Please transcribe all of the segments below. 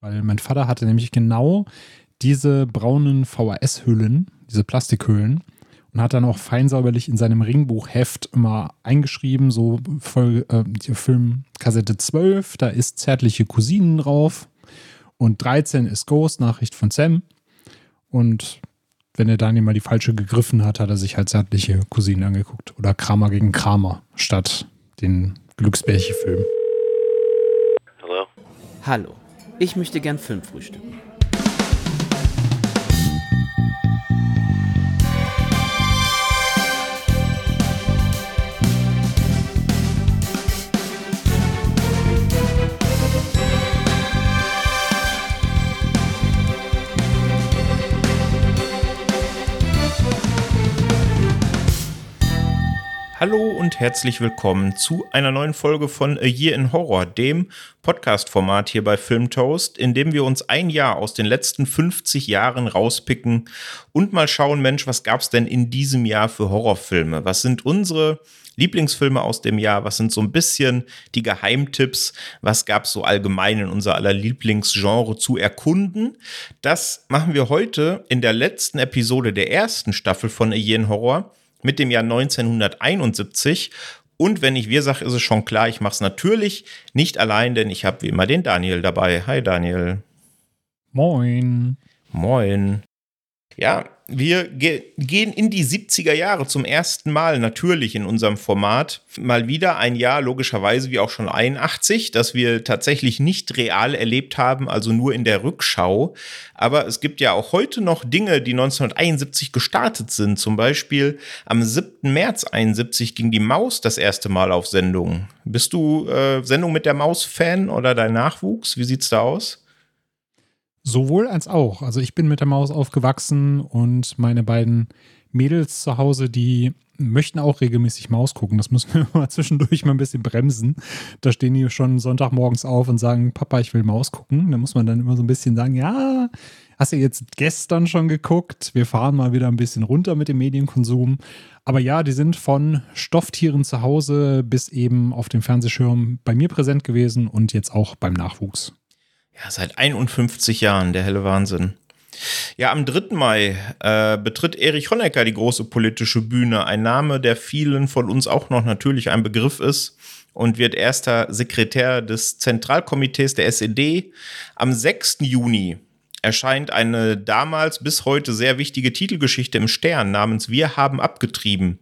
Weil mein Vater hatte nämlich genau diese braunen VHS-Hüllen, diese Plastikhüllen, und hat dann auch feinsäuberlich in seinem Ringbuchheft immer eingeschrieben, so Folge, äh, Film Kassette 12, da ist zärtliche Cousinen drauf und 13 ist Ghost, Nachricht von Sam. Und wenn er Daniel mal die falsche gegriffen hat, hat er sich halt zärtliche Cousinen angeguckt. Oder Kramer gegen Kramer statt den Glücksbärchen-Film. Hallo? Hallo, ich möchte gern Film frühstücken. Hallo und herzlich willkommen zu einer neuen Folge von A Year in Horror, dem Podcast-Format hier bei Filmtoast, in dem wir uns ein Jahr aus den letzten 50 Jahren rauspicken und mal schauen, Mensch, was gab es denn in diesem Jahr für Horrorfilme? Was sind unsere Lieblingsfilme aus dem Jahr? Was sind so ein bisschen die Geheimtipps? Was gab es so allgemein in unser aller Lieblingsgenre zu erkunden? Das machen wir heute in der letzten Episode der ersten Staffel von A Year in Horror mit dem Jahr 1971. Und wenn ich wir sage, ist es schon klar, ich mache es natürlich nicht allein, denn ich habe wie immer den Daniel dabei. Hi Daniel. Moin. Moin. Ja, wir ge gehen in die 70er Jahre zum ersten Mal natürlich in unserem Format. Mal wieder ein Jahr, logischerweise wie auch schon 81, das wir tatsächlich nicht real erlebt haben, also nur in der Rückschau. Aber es gibt ja auch heute noch Dinge, die 1971 gestartet sind. Zum Beispiel am 7. März 71 ging die Maus das erste Mal auf Sendung. Bist du äh, Sendung mit der Maus-Fan oder dein Nachwuchs? Wie sieht's da aus? Sowohl als auch. Also ich bin mit der Maus aufgewachsen und meine beiden Mädels zu Hause, die möchten auch regelmäßig Maus gucken. Das müssen wir mal zwischendurch mal ein bisschen bremsen. Da stehen die schon Sonntagmorgens auf und sagen, Papa, ich will Maus gucken. Da muss man dann immer so ein bisschen sagen, ja, hast du jetzt gestern schon geguckt? Wir fahren mal wieder ein bisschen runter mit dem Medienkonsum. Aber ja, die sind von Stofftieren zu Hause bis eben auf dem Fernsehschirm bei mir präsent gewesen und jetzt auch beim Nachwuchs. Ja, seit 51 Jahren, der helle Wahnsinn. Ja, am 3. Mai äh, betritt Erich Honecker die große politische Bühne. Ein Name, der vielen von uns auch noch natürlich ein Begriff ist und wird erster Sekretär des Zentralkomitees der SED. Am 6. Juni erscheint eine damals bis heute sehr wichtige Titelgeschichte im Stern namens Wir haben abgetrieben.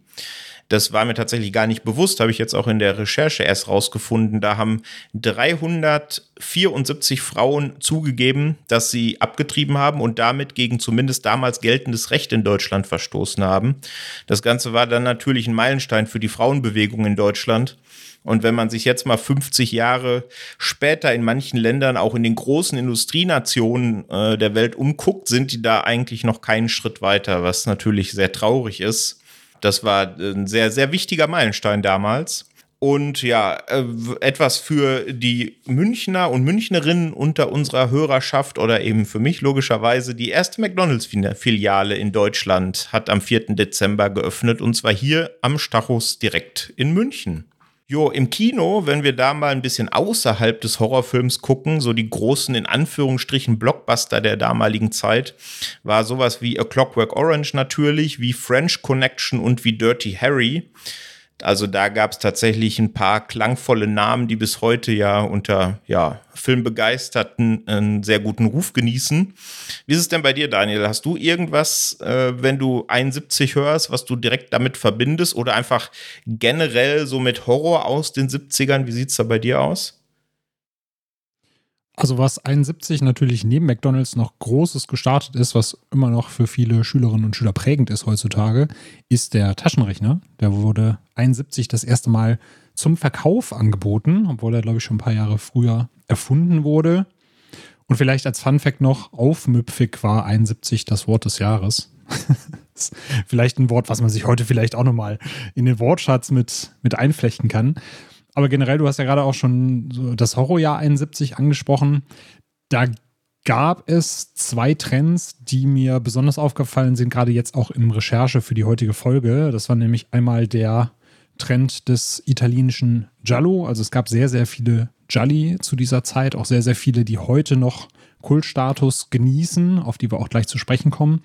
Das war mir tatsächlich gar nicht bewusst, habe ich jetzt auch in der Recherche erst rausgefunden. Da haben 374 Frauen zugegeben, dass sie abgetrieben haben und damit gegen zumindest damals geltendes Recht in Deutschland verstoßen haben. Das Ganze war dann natürlich ein Meilenstein für die Frauenbewegung in Deutschland. Und wenn man sich jetzt mal 50 Jahre später in manchen Ländern, auch in den großen Industrienationen äh, der Welt umguckt, sind die da eigentlich noch keinen Schritt weiter, was natürlich sehr traurig ist. Das war ein sehr, sehr wichtiger Meilenstein damals. Und ja, äh, etwas für die Münchner und Münchnerinnen unter unserer Hörerschaft oder eben für mich logischerweise. Die erste McDonalds-Filiale in Deutschland hat am 4. Dezember geöffnet und zwar hier am Stachus direkt in München. Jo, im Kino, wenn wir da mal ein bisschen außerhalb des Horrorfilms gucken, so die großen in Anführungsstrichen Blockbuster der damaligen Zeit, war sowas wie A Clockwork Orange natürlich, wie French Connection und wie Dirty Harry. Also da gab es tatsächlich ein paar klangvolle Namen, die bis heute ja unter ja, Filmbegeisterten einen sehr guten Ruf genießen. Wie ist es denn bei dir, Daniel? Hast du irgendwas, äh, wenn du 71 hörst, was du direkt damit verbindest oder einfach generell so mit Horror aus den 70ern? Wie sieht es da bei dir aus? Also was 71 natürlich neben McDonald's noch Großes gestartet ist, was immer noch für viele Schülerinnen und Schüler prägend ist heutzutage, ist der Taschenrechner. Der wurde 71 das erste Mal zum Verkauf angeboten, obwohl er, glaube ich, schon ein paar Jahre früher erfunden wurde. Und vielleicht als Fun Fact noch, aufmüpfig war 71 das Wort des Jahres. vielleicht ein Wort, was man sich heute vielleicht auch nochmal in den Wortschatz mit, mit einflechten kann. Aber generell, du hast ja gerade auch schon so das Horrorjahr 71 angesprochen. Da gab es zwei Trends, die mir besonders aufgefallen sind, gerade jetzt auch im Recherche für die heutige Folge. Das war nämlich einmal der Trend des italienischen Giallo. Also es gab sehr, sehr viele Gialli zu dieser Zeit, auch sehr, sehr viele, die heute noch Kultstatus genießen, auf die wir auch gleich zu sprechen kommen.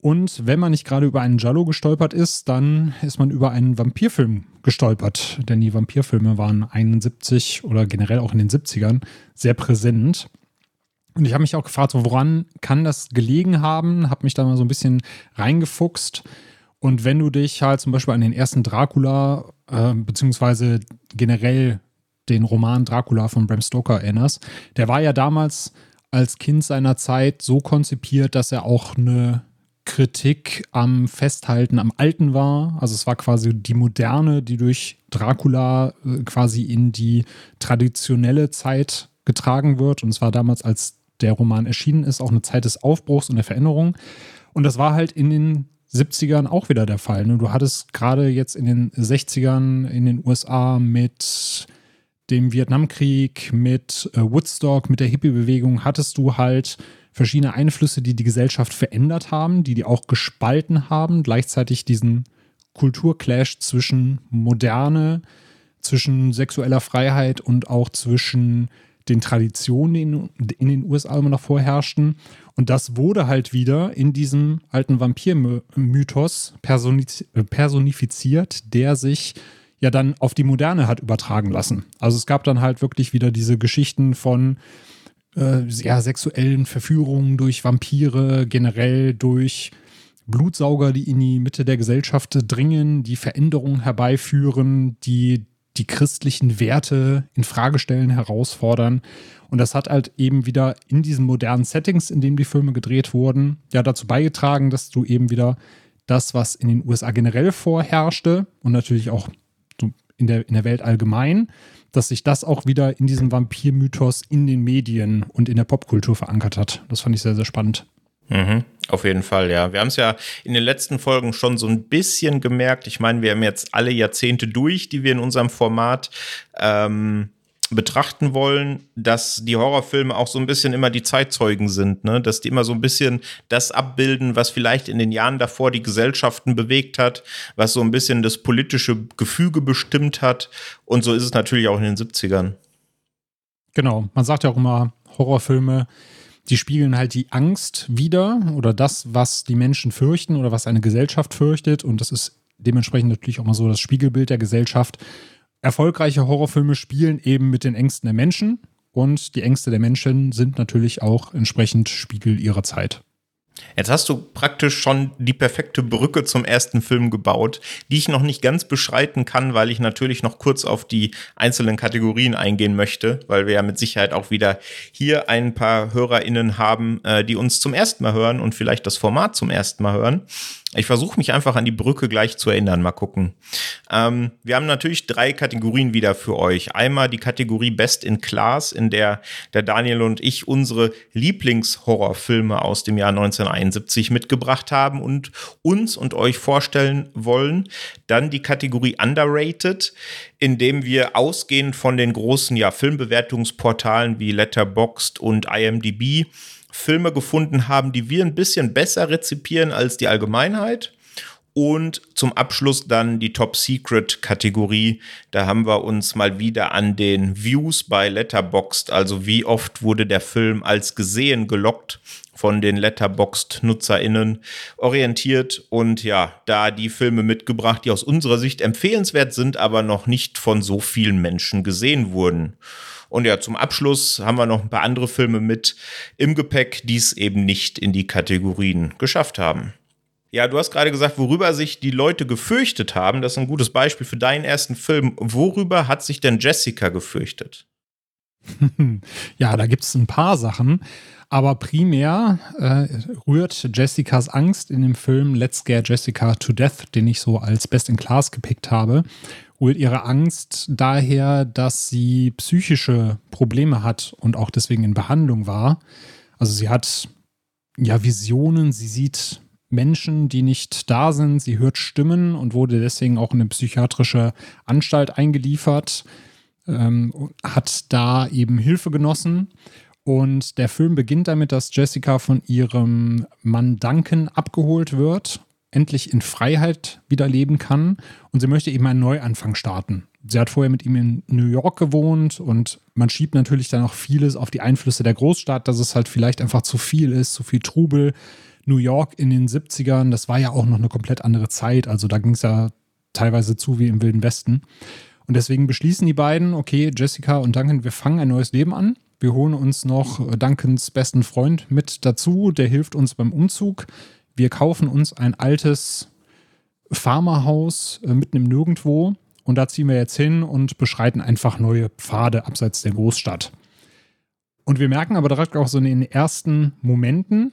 Und wenn man nicht gerade über einen Jallo gestolpert ist, dann ist man über einen Vampirfilm gestolpert. Denn die Vampirfilme waren 71 oder generell auch in den 70ern sehr präsent. Und ich habe mich auch gefragt, woran kann das gelegen haben? Habe mich da mal so ein bisschen reingefuchst. Und wenn du dich halt zum Beispiel an den ersten Dracula, äh, beziehungsweise generell den Roman Dracula von Bram Stoker erinnerst, der war ja damals als Kind seiner Zeit so konzipiert, dass er auch eine Kritik am Festhalten am Alten war. Also es war quasi die Moderne, die durch Dracula äh, quasi in die traditionelle Zeit getragen wird. Und es war damals, als der Roman erschienen ist, auch eine Zeit des Aufbruchs und der Veränderung. Und das war halt in den 70ern auch wieder der Fall. Ne? Du hattest gerade jetzt in den 60ern in den USA mit dem Vietnamkrieg, mit äh, Woodstock, mit der Hippie-Bewegung, hattest du halt verschiedene Einflüsse, die die Gesellschaft verändert haben, die die auch gespalten haben, gleichzeitig diesen Kulturclash zwischen Moderne, zwischen sexueller Freiheit und auch zwischen den Traditionen, die in, den USA immer noch vorherrschten. Und das wurde halt wieder in diesem alten Vampir-Mythos personifiziert, der sich ja dann auf die Moderne hat übertragen lassen. Also es gab dann halt wirklich wieder diese Geschichten von äh, ja, sexuellen Verführungen durch Vampire, generell durch Blutsauger, die in die Mitte der Gesellschaft dringen, die Veränderungen herbeiführen, die die christlichen Werte in Frage stellen, herausfordern. Und das hat halt eben wieder in diesen modernen Settings, in denen die Filme gedreht wurden, ja dazu beigetragen, dass du eben wieder das, was in den USA generell vorherrschte und natürlich auch in der, in der Welt allgemein, dass sich das auch wieder in diesem Vampir-Mythos in den Medien und in der Popkultur verankert hat. Das fand ich sehr, sehr spannend. Mhm, auf jeden Fall, ja. Wir haben es ja in den letzten Folgen schon so ein bisschen gemerkt. Ich meine, wir haben jetzt alle Jahrzehnte durch, die wir in unserem Format ähm, betrachten wollen, dass die Horrorfilme auch so ein bisschen immer die Zeitzeugen sind, ne? dass die immer so ein bisschen das abbilden, was vielleicht in den Jahren davor die Gesellschaften bewegt hat, was so ein bisschen das politische Gefüge bestimmt hat. Und so ist es natürlich auch in den 70ern. Genau, man sagt ja auch immer, Horrorfilme, die spiegeln halt die Angst wieder oder das, was die Menschen fürchten oder was eine Gesellschaft fürchtet. Und das ist dementsprechend natürlich auch mal so das Spiegelbild der Gesellschaft erfolgreiche Horrorfilme spielen eben mit den Ängsten der Menschen und die Ängste der Menschen sind natürlich auch entsprechend Spiegel ihrer Zeit. Jetzt hast du praktisch schon die perfekte Brücke zum ersten Film gebaut, die ich noch nicht ganz beschreiten kann, weil ich natürlich noch kurz auf die einzelnen Kategorien eingehen möchte, weil wir ja mit Sicherheit auch wieder hier ein paar HörerInnen haben, äh, die uns zum ersten Mal hören und vielleicht das Format zum ersten Mal hören. Ich versuche mich einfach an die Brücke gleich zu erinnern. Mal gucken. Ähm, wir haben natürlich drei Kategorien wieder für euch. Einmal die Kategorie Best in Class, in der der Daniel und ich unsere Lieblingshorrorfilme aus dem Jahr 1971 mitgebracht haben und uns und euch vorstellen wollen. Dann die Kategorie Underrated, in dem wir ausgehend von den großen ja, Filmbewertungsportalen wie Letterboxd und IMDb Filme gefunden haben, die wir ein bisschen besser rezipieren als die Allgemeinheit. Und zum Abschluss dann die Top Secret Kategorie. Da haben wir uns mal wieder an den Views bei Letterboxd, also wie oft wurde der Film als gesehen gelockt von den Letterboxd NutzerInnen orientiert und ja, da die Filme mitgebracht, die aus unserer Sicht empfehlenswert sind, aber noch nicht von so vielen Menschen gesehen wurden. Und ja, zum Abschluss haben wir noch ein paar andere Filme mit im Gepäck, die es eben nicht in die Kategorien geschafft haben. Ja, du hast gerade gesagt, worüber sich die Leute gefürchtet haben. Das ist ein gutes Beispiel für deinen ersten Film. Worüber hat sich denn Jessica gefürchtet? ja, da gibt es ein paar Sachen. Aber primär äh, rührt Jessicas Angst in dem Film Let's Scare Jessica to Death, den ich so als Best in Class gepickt habe, rührt ihre Angst daher, dass sie psychische Probleme hat und auch deswegen in Behandlung war. Also sie hat ja Visionen, sie sieht Menschen, die nicht da sind, sie hört Stimmen und wurde deswegen auch in eine psychiatrische Anstalt eingeliefert, ähm, hat da eben Hilfe genossen. Und der Film beginnt damit, dass Jessica von ihrem Mann Duncan abgeholt wird endlich in Freiheit wieder leben kann und sie möchte eben einen Neuanfang starten. Sie hat vorher mit ihm in New York gewohnt und man schiebt natürlich dann auch vieles auf die Einflüsse der Großstadt, dass es halt vielleicht einfach zu viel ist, zu viel Trubel. New York in den 70ern, das war ja auch noch eine komplett andere Zeit, also da ging es ja teilweise zu wie im Wilden Westen. Und deswegen beschließen die beiden, okay, Jessica und Duncan, wir fangen ein neues Leben an. Wir holen uns noch Duncans besten Freund mit dazu, der hilft uns beim Umzug. Wir kaufen uns ein altes Farmerhaus äh, mitten im Nirgendwo und da ziehen wir jetzt hin und beschreiten einfach neue Pfade abseits der Großstadt. Und wir merken aber direkt auch so in den ersten Momenten,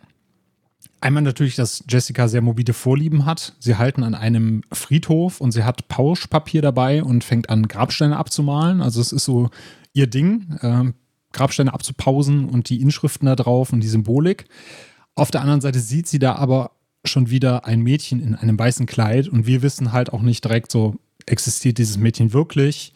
Einmal natürlich, dass Jessica sehr mobile Vorlieben hat. Sie halten an einem Friedhof und sie hat Pauschpapier dabei und fängt an, Grabsteine abzumalen. Also es ist so ihr Ding, äh, Grabsteine abzupausen und die Inschriften da drauf und die Symbolik. Auf der anderen Seite sieht sie da aber schon wieder ein Mädchen in einem weißen Kleid und wir wissen halt auch nicht direkt so, existiert dieses Mädchen wirklich?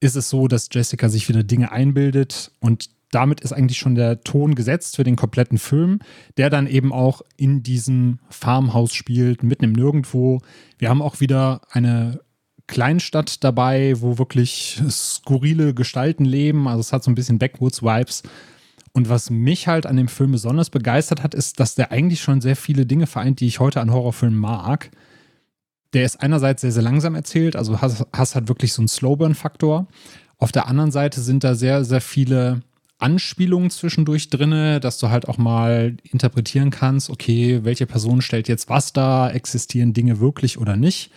Ist es so, dass Jessica sich wieder Dinge einbildet und damit ist eigentlich schon der Ton gesetzt für den kompletten Film, der dann eben auch in diesem Farmhaus spielt, mitten im Nirgendwo. Wir haben auch wieder eine Kleinstadt dabei, wo wirklich skurrile Gestalten leben. Also es hat so ein bisschen Backwoods-Vibes. Und was mich halt an dem Film besonders begeistert hat, ist, dass der eigentlich schon sehr viele Dinge vereint, die ich heute an Horrorfilmen mag. Der ist einerseits sehr, sehr langsam erzählt, also hast, halt wirklich so einen Slowburn-Faktor. Auf der anderen Seite sind da sehr, sehr viele Anspielungen zwischendurch drinne, dass du halt auch mal interpretieren kannst, okay, welche Person stellt jetzt was da, existieren Dinge wirklich oder nicht.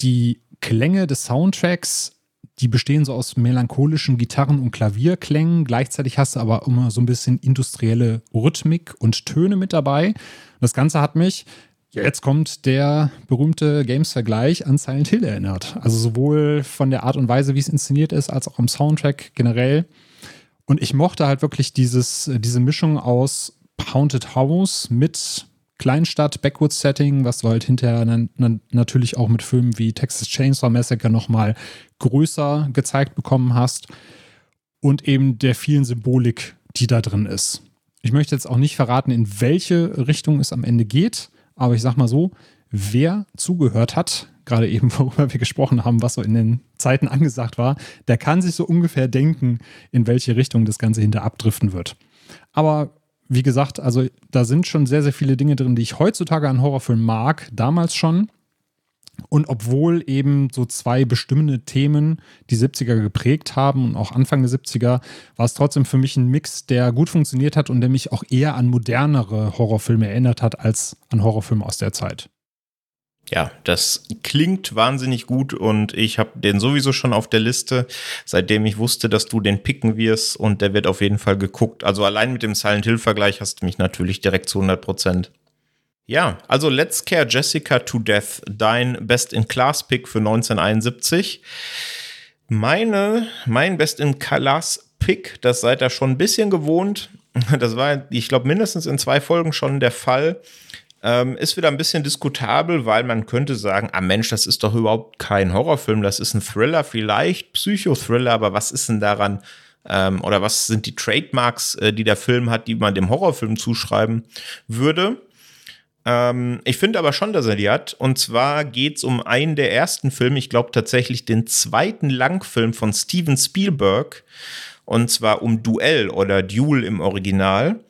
Die Klänge des Soundtracks, die bestehen so aus melancholischen Gitarren- und Klavierklängen. Gleichzeitig hast du aber immer so ein bisschen industrielle Rhythmik und Töne mit dabei. Das Ganze hat mich, jetzt kommt der berühmte Games-Vergleich an Silent Hill erinnert. Also sowohl von der Art und Weise, wie es inszeniert ist, als auch im Soundtrack generell. Und ich mochte halt wirklich dieses, diese Mischung aus Haunted House mit Kleinstadt, Backwoods-Setting, was du halt hinterher dann, natürlich auch mit Filmen wie Texas Chainsaw Massacre nochmal größer gezeigt bekommen hast. Und eben der vielen Symbolik, die da drin ist. Ich möchte jetzt auch nicht verraten, in welche Richtung es am Ende geht, aber ich sag mal so, wer zugehört hat, gerade eben, worüber wir gesprochen haben, was so in den Zeiten angesagt war, der kann sich so ungefähr denken, in welche Richtung das Ganze hinter abdriften wird. Aber wie gesagt, also da sind schon sehr, sehr viele Dinge drin, die ich heutzutage an Horrorfilmen mag, damals schon. Und obwohl eben so zwei bestimmende Themen die 70er geprägt haben und auch Anfang der 70er, war es trotzdem für mich ein Mix, der gut funktioniert hat und der mich auch eher an modernere Horrorfilme erinnert hat als an Horrorfilme aus der Zeit. Ja, das klingt wahnsinnig gut und ich habe den sowieso schon auf der Liste, seitdem ich wusste, dass du den picken wirst und der wird auf jeden Fall geguckt. Also allein mit dem Silent Hill Vergleich hast du mich natürlich direkt zu 100 Prozent. Ja, also Let's Care Jessica to Death, dein Best-in-Class-Pick für 1971. Meine, mein Best-in-Class-Pick, das seid ihr schon ein bisschen gewohnt. Das war, ich glaube, mindestens in zwei Folgen schon der Fall. Ähm, ist wieder ein bisschen diskutabel, weil man könnte sagen, ah Mensch, das ist doch überhaupt kein Horrorfilm, das ist ein Thriller, vielleicht Psychothriller, aber was ist denn daran ähm, oder was sind die Trademarks, äh, die der Film hat, die man dem Horrorfilm zuschreiben würde? Ähm, ich finde aber schon, dass er die hat. Und zwar geht es um einen der ersten Filme, ich glaube tatsächlich den zweiten Langfilm von Steven Spielberg. Und zwar um Duell oder Duel im Original.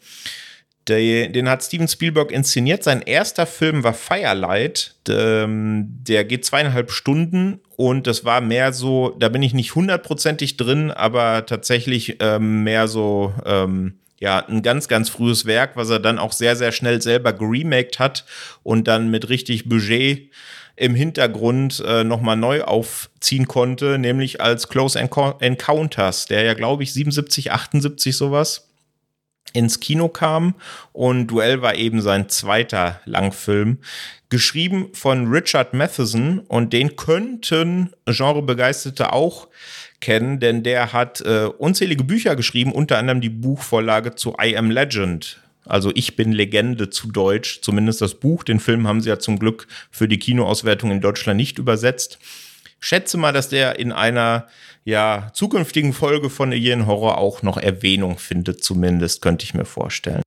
Der, den hat Steven Spielberg inszeniert. Sein erster Film war Firelight. Der, der geht zweieinhalb Stunden und das war mehr so, da bin ich nicht hundertprozentig drin, aber tatsächlich ähm, mehr so, ähm, ja, ein ganz, ganz frühes Werk, was er dann auch sehr, sehr schnell selber geremaked hat und dann mit richtig Budget im Hintergrund äh, nochmal neu aufziehen konnte, nämlich als Close Encounters, der ja, glaube ich, 77, 78 sowas ins Kino kam und Duell war eben sein zweiter Langfilm, geschrieben von Richard Matheson und den könnten Genrebegeisterte auch kennen, denn der hat äh, unzählige Bücher geschrieben, unter anderem die Buchvorlage zu I Am Legend. Also ich bin Legende zu Deutsch, zumindest das Buch. Den Film haben sie ja zum Glück für die Kinoauswertung in Deutschland nicht übersetzt. Schätze mal, dass der in einer ja, zukünftigen Folge von Alien Horror auch noch Erwähnung findet, zumindest, könnte ich mir vorstellen.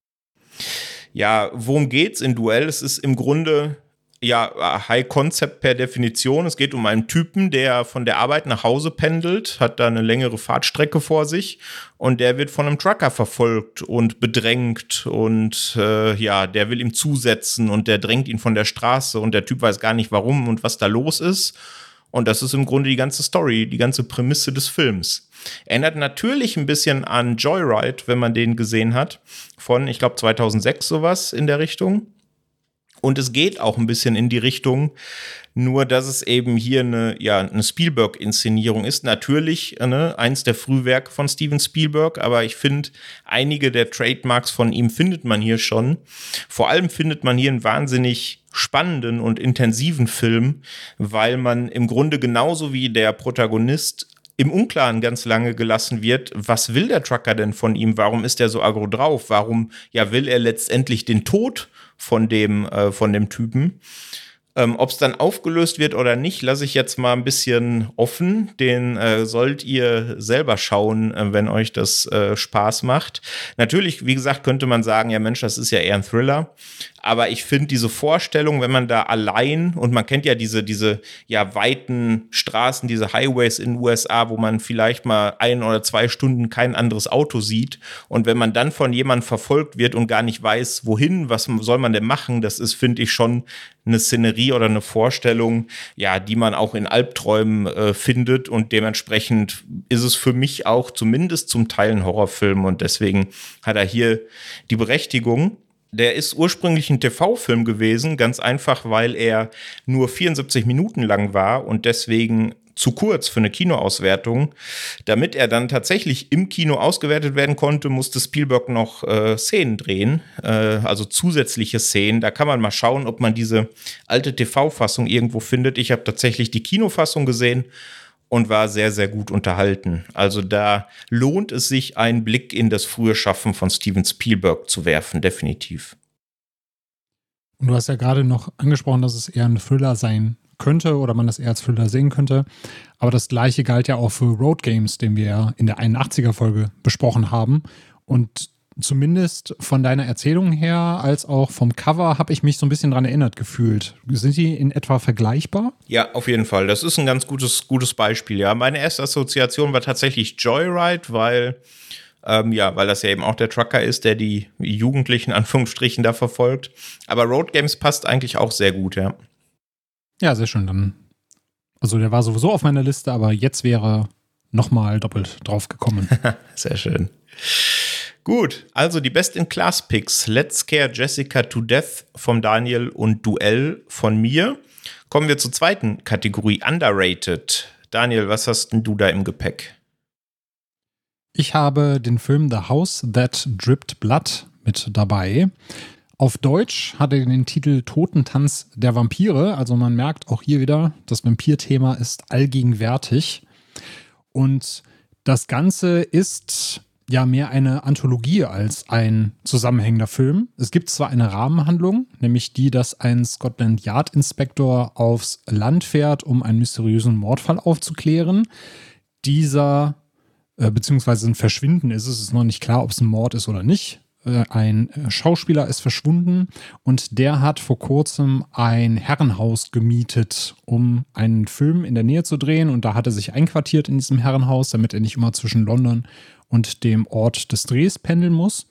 Ja, worum geht's in Duell? Es ist im Grunde ja, High Concept per Definition. Es geht um einen Typen, der von der Arbeit nach Hause pendelt, hat da eine längere Fahrtstrecke vor sich und der wird von einem Trucker verfolgt und bedrängt und äh, ja, der will ihm zusetzen und der drängt ihn von der Straße und der Typ weiß gar nicht warum und was da los ist. Und das ist im Grunde die ganze Story, die ganze Prämisse des Films. Erinnert natürlich ein bisschen an Joyride, wenn man den gesehen hat, von, ich glaube, 2006 sowas in der Richtung. Und es geht auch ein bisschen in die Richtung, nur dass es eben hier eine, ja, eine Spielberg-Inszenierung ist. Natürlich ne, eins der Frühwerke von Steven Spielberg, aber ich finde, einige der Trademarks von ihm findet man hier schon. Vor allem findet man hier einen wahnsinnig spannenden und intensiven Film, weil man im Grunde genauso wie der Protagonist im Unklaren ganz lange gelassen wird, was will der Trucker denn von ihm? Warum ist er so aggro drauf? Warum ja will er letztendlich den Tod von dem, äh, von dem Typen. Ähm, Ob es dann aufgelöst wird oder nicht, lasse ich jetzt mal ein bisschen offen. Den äh, sollt ihr selber schauen, äh, wenn euch das äh, Spaß macht. Natürlich, wie gesagt, könnte man sagen, ja Mensch, das ist ja eher ein Thriller. Aber ich finde diese Vorstellung, wenn man da allein und man kennt ja diese, diese ja weiten Straßen, diese Highways in den USA, wo man vielleicht mal ein oder zwei Stunden kein anderes Auto sieht. Und wenn man dann von jemandem verfolgt wird und gar nicht weiß, wohin, was soll man denn machen, das ist, finde ich, schon eine Szenerie oder eine Vorstellung, ja, die man auch in Albträumen äh, findet. Und dementsprechend ist es für mich auch zumindest zum Teil ein Horrorfilm. Und deswegen hat er hier die Berechtigung. Der ist ursprünglich ein TV-Film gewesen, ganz einfach, weil er nur 74 Minuten lang war und deswegen zu kurz für eine Kinoauswertung. Damit er dann tatsächlich im Kino ausgewertet werden konnte, musste Spielberg noch äh, Szenen drehen, äh, also zusätzliche Szenen. Da kann man mal schauen, ob man diese alte TV-Fassung irgendwo findet. Ich habe tatsächlich die Kinofassung gesehen und war sehr, sehr gut unterhalten. Also da lohnt es sich, einen Blick in das frühe Schaffen von Steven Spielberg zu werfen, definitiv. Und du hast ja gerade noch angesprochen, dass es eher ein Thriller sein könnte oder man das eher als Thriller sehen könnte. Aber das gleiche galt ja auch für Road Games, den wir ja in der 81er-Folge besprochen haben. Und zumindest von deiner Erzählung her als auch vom Cover habe ich mich so ein bisschen dran erinnert gefühlt. Sind die in etwa vergleichbar? Ja, auf jeden Fall. Das ist ein ganz gutes, gutes Beispiel. Ja, meine erste Assoziation war tatsächlich Joyride, weil ähm, ja, weil das ja eben auch der Trucker ist, der die Jugendlichen Anführungsstrichen da verfolgt. Aber Road Games passt eigentlich auch sehr gut, ja. Ja, sehr schön. Dann, also der war sowieso auf meiner Liste, aber jetzt wäre nochmal doppelt drauf gekommen. sehr schön. Gut, also die Best-in-Class-Picks. Let's Scare Jessica to Death vom Daniel und Duell von mir. Kommen wir zur zweiten Kategorie, Underrated. Daniel, was hast denn du da im Gepäck? Ich habe den Film The House That Dripped Blood mit dabei. Auf Deutsch hat er den Titel Totentanz der Vampire. Also man merkt auch hier wieder, das Vampir-Thema ist allgegenwärtig. Und das Ganze ist ja mehr eine Anthologie als ein zusammenhängender Film. Es gibt zwar eine Rahmenhandlung, nämlich die, dass ein Scotland Yard Inspektor aufs Land fährt, um einen mysteriösen Mordfall aufzuklären. Dieser, äh, beziehungsweise ein Verschwinden ist es, ist noch nicht klar, ob es ein Mord ist oder nicht. Äh, ein Schauspieler ist verschwunden und der hat vor kurzem ein Herrenhaus gemietet, um einen Film in der Nähe zu drehen. Und da hat er sich einquartiert in diesem Herrenhaus, damit er nicht immer zwischen London und dem Ort des Drehs pendeln muss.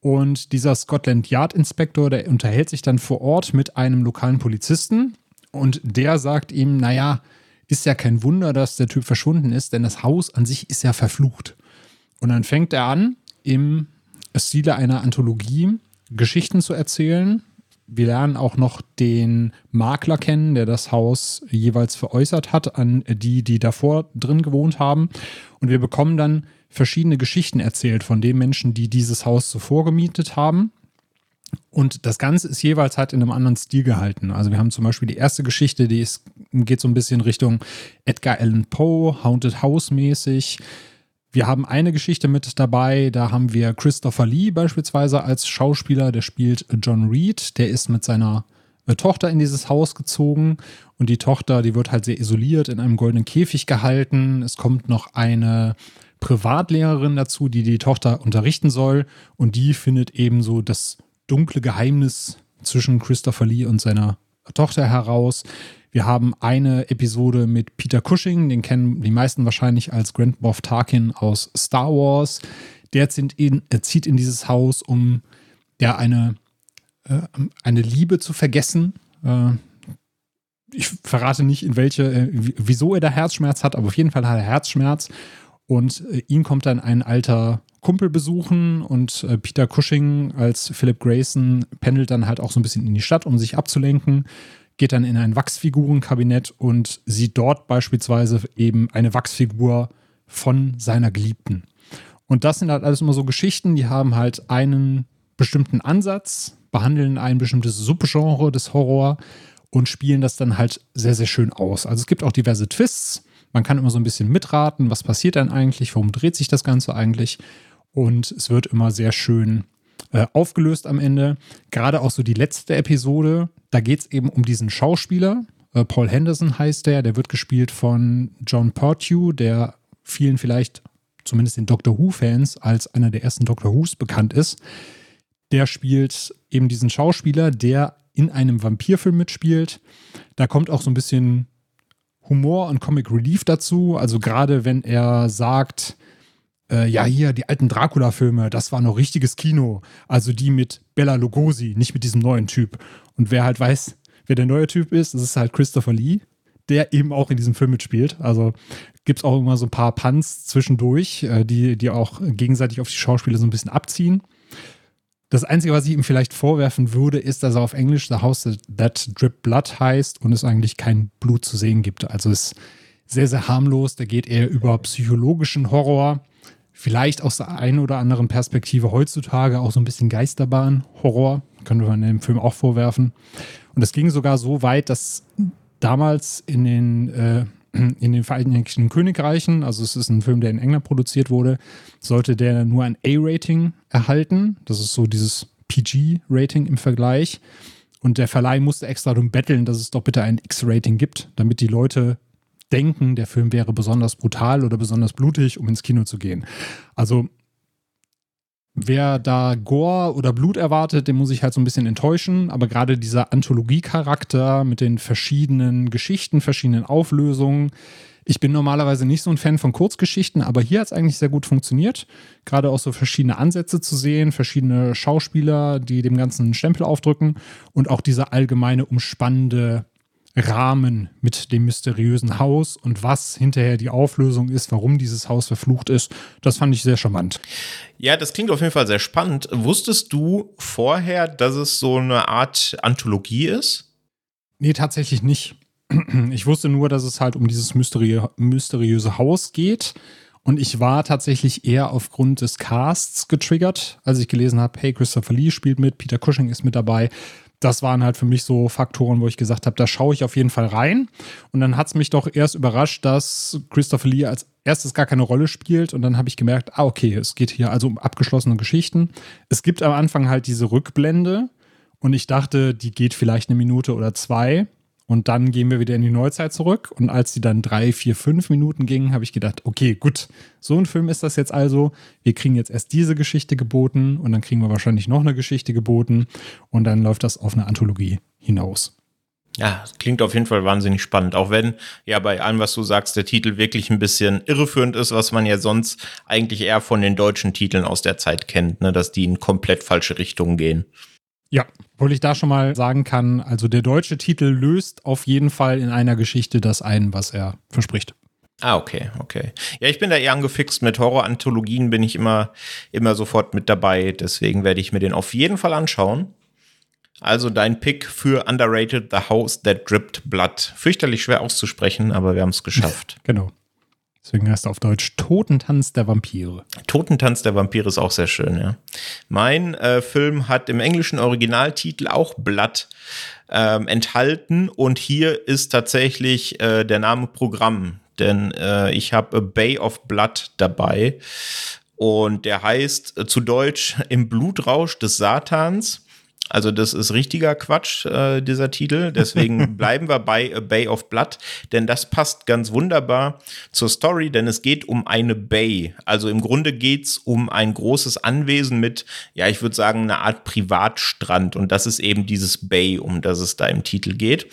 Und dieser Scotland Yard Inspektor, der unterhält sich dann vor Ort mit einem lokalen Polizisten und der sagt ihm, naja, ist ja kein Wunder, dass der Typ verschwunden ist, denn das Haus an sich ist ja verflucht. Und dann fängt er an, im Stile einer Anthologie Geschichten zu erzählen. Wir lernen auch noch den Makler kennen, der das Haus jeweils veräußert hat an die, die davor drin gewohnt haben. Und wir bekommen dann verschiedene Geschichten erzählt von den Menschen, die dieses Haus zuvor gemietet haben. Und das Ganze ist jeweils halt in einem anderen Stil gehalten. Also wir haben zum Beispiel die erste Geschichte, die ist, geht so ein bisschen Richtung Edgar Allan Poe, Haunted House mäßig. Wir haben eine Geschichte mit dabei, da haben wir Christopher Lee beispielsweise als Schauspieler, der spielt John Reed, der ist mit seiner äh, Tochter in dieses Haus gezogen und die Tochter, die wird halt sehr isoliert in einem goldenen Käfig gehalten. Es kommt noch eine Privatlehrerin dazu, die die Tochter unterrichten soll. Und die findet eben so das dunkle Geheimnis zwischen Christopher Lee und seiner Tochter heraus. Wir haben eine Episode mit Peter Cushing, den kennen die meisten wahrscheinlich als Grand Moff Tarkin aus Star Wars. Der zieht in, zieht in dieses Haus, um ja eine, äh, eine Liebe zu vergessen. Äh, ich verrate nicht, in welche, äh, wieso er da Herzschmerz hat, aber auf jeden Fall hat er Herzschmerz. Und äh, ihn kommt dann ein alter Kumpel besuchen und äh, Peter Cushing als Philip Grayson pendelt dann halt auch so ein bisschen in die Stadt, um sich abzulenken geht dann in ein Wachsfigurenkabinett und sieht dort beispielsweise eben eine Wachsfigur von seiner Geliebten. Und das sind halt alles immer so Geschichten, die haben halt einen bestimmten Ansatz, behandeln ein bestimmtes Subgenre des Horror und spielen das dann halt sehr, sehr schön aus. Also es gibt auch diverse Twists. Man kann immer so ein bisschen mitraten, was passiert denn eigentlich, warum dreht sich das Ganze eigentlich. Und es wird immer sehr schön äh, aufgelöst am Ende. Gerade auch so die letzte Episode, da geht es eben um diesen Schauspieler. Äh, Paul Henderson heißt der, der wird gespielt von John Portew, der vielen vielleicht, zumindest den Doctor Who-Fans, als einer der ersten Doctor Who's bekannt ist. Der spielt eben diesen Schauspieler, der in einem Vampirfilm mitspielt. Da kommt auch so ein bisschen Humor und Comic Relief dazu. Also gerade wenn er sagt, äh, ja, hier, die alten Dracula-Filme, das war noch richtiges Kino. Also die mit Bella Lugosi, nicht mit diesem neuen Typ. Und wer halt weiß, wer der neue Typ ist, das ist halt Christopher Lee, der eben auch in diesem Film mitspielt. Also gibt es auch immer so ein paar Punts zwischendurch, äh, die, die auch gegenseitig auf die Schauspieler so ein bisschen abziehen. Das Einzige, was ich ihm vielleicht vorwerfen würde, ist, dass er auf Englisch The House That Drip Blood heißt und es eigentlich kein Blut zu sehen gibt. Also ist sehr, sehr harmlos. Da geht eher über psychologischen Horror vielleicht aus der einen oder anderen Perspektive heutzutage auch so ein bisschen Geisterbahn-Horror, könnte man dem Film auch vorwerfen. Und es ging sogar so weit, dass damals in den, äh, in den Vereinigten Königreichen, also es ist ein Film, der in England produziert wurde, sollte der nur ein A-Rating erhalten. Das ist so dieses PG-Rating im Vergleich. Und der Verleih musste extra darum betteln, dass es doch bitte ein X-Rating gibt, damit die Leute denken, der Film wäre besonders brutal oder besonders blutig, um ins Kino zu gehen. Also wer da Gore oder Blut erwartet, den muss ich halt so ein bisschen enttäuschen. Aber gerade dieser Anthologie-Charakter mit den verschiedenen Geschichten, verschiedenen Auflösungen. Ich bin normalerweise nicht so ein Fan von Kurzgeschichten, aber hier hat es eigentlich sehr gut funktioniert. Gerade auch so verschiedene Ansätze zu sehen, verschiedene Schauspieler, die dem Ganzen einen Stempel aufdrücken und auch diese allgemeine umspannende Rahmen mit dem mysteriösen Haus und was hinterher die Auflösung ist, warum dieses Haus verflucht ist. Das fand ich sehr charmant. Ja, das klingt auf jeden Fall sehr spannend. Wusstest du vorher, dass es so eine Art Anthologie ist? Nee, tatsächlich nicht. Ich wusste nur, dass es halt um dieses mysteriö mysteriöse Haus geht. Und ich war tatsächlich eher aufgrund des Casts getriggert, als ich gelesen habe, hey, Christopher Lee spielt mit, Peter Cushing ist mit dabei das waren halt für mich so Faktoren, wo ich gesagt habe, da schaue ich auf jeden Fall rein. Und dann hat es mich doch erst überrascht, dass Christopher Lee als erstes gar keine Rolle spielt. Und dann habe ich gemerkt, ah, okay, es geht hier also um abgeschlossene Geschichten. Es gibt am Anfang halt diese Rückblende. Und ich dachte, die geht vielleicht eine Minute oder zwei. Und dann gehen wir wieder in die Neuzeit zurück. Und als die dann drei, vier, fünf Minuten gingen, habe ich gedacht, okay, gut, so ein Film ist das jetzt also. Wir kriegen jetzt erst diese Geschichte geboten und dann kriegen wir wahrscheinlich noch eine Geschichte geboten. Und dann läuft das auf eine Anthologie hinaus. Ja, klingt auf jeden Fall wahnsinnig spannend. Auch wenn ja bei allem, was du sagst, der Titel wirklich ein bisschen irreführend ist, was man ja sonst eigentlich eher von den deutschen Titeln aus der Zeit kennt, ne, dass die in komplett falsche Richtungen gehen. Ja, obwohl ich da schon mal sagen kann, also der deutsche Titel löst auf jeden Fall in einer Geschichte das ein, was er verspricht. Ah, okay, okay. Ja, ich bin da eher angefixt mit Horror-Anthologien, bin ich immer, immer sofort mit dabei. Deswegen werde ich mir den auf jeden Fall anschauen. Also dein Pick für Underrated The House That Dripped Blood. Fürchterlich schwer auszusprechen, aber wir haben es geschafft. genau. Deswegen heißt er auf Deutsch Totentanz der Vampire. Totentanz der Vampire ist auch sehr schön, ja. Mein äh, Film hat im englischen Originaltitel auch Blood ähm, enthalten und hier ist tatsächlich äh, der Name Programm, denn äh, ich habe Bay of Blood dabei und der heißt äh, zu Deutsch Im Blutrausch des Satans Also das ist richtiger Quatsch, äh, dieser Titel. Deswegen bleiben wir bei A Bay of Blood, denn das passt ganz wunderbar zur Story, denn es geht um eine Bay. Also im Grunde geht's um ein großes Anwesen mit, ja, ich würde sagen, eine Art Privatstrand. Und das ist eben dieses Bay, um das es da im Titel geht.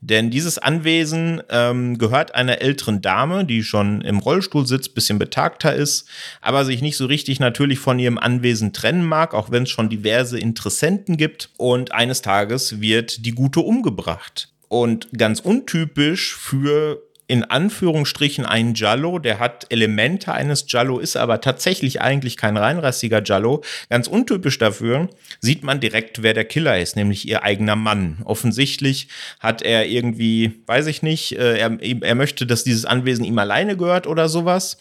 Denn dieses Anwesen ähm, gehört einer älteren Dame, die schon im Rollstuhl sitzt, bisschen betagter ist, aber sich nicht so richtig natürlich von ihrem Anwesen trennen mag, auch wenn es schon diverse Interessenten gibt gibt und eines Tages wird die Gute umgebracht. Und ganz untypisch für in Anführungsstrichen ein Jallo, der hat Elemente eines Jallo, ist aber tatsächlich eigentlich kein reinrassiger Jallo. Ganz untypisch dafür sieht man direkt, wer der Killer ist, nämlich ihr eigener Mann. Offensichtlich hat er irgendwie, weiß ich nicht, äh, er, er möchte, dass dieses Anwesen ihm alleine gehört oder sowas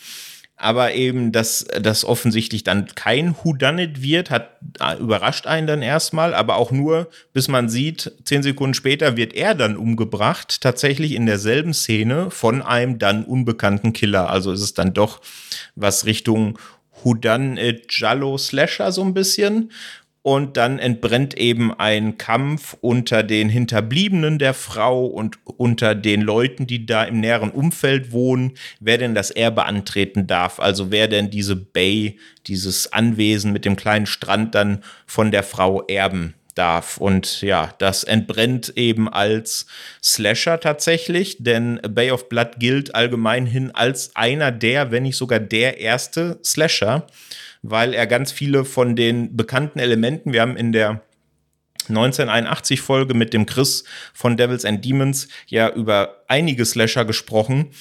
aber eben, dass das offensichtlich dann kein Whodunit wird, hat äh, überrascht einen dann erstmal, aber auch nur, bis man sieht, zehn Sekunden später wird er dann umgebracht, tatsächlich in derselben Szene von einem dann unbekannten Killer. Also ist es dann doch was Richtung Whodunit Jallo Slasher so ein bisschen und dann entbrennt eben ein Kampf unter den Hinterbliebenen der Frau und unter den Leuten, die da im näheren Umfeld wohnen, wer denn das Erbe antreten darf. Also wer denn diese Bay, dieses Anwesen mit dem kleinen Strand dann von der Frau erben darf. Und ja, das entbrennt eben als Slasher tatsächlich, denn Bay of Blood gilt allgemeinhin als einer der, wenn nicht sogar der erste Slasher weil er ganz viele von den bekannten Elementen, wir haben in der 1981 Folge mit dem Chris von Devils and Demons ja über einige Slasher gesprochen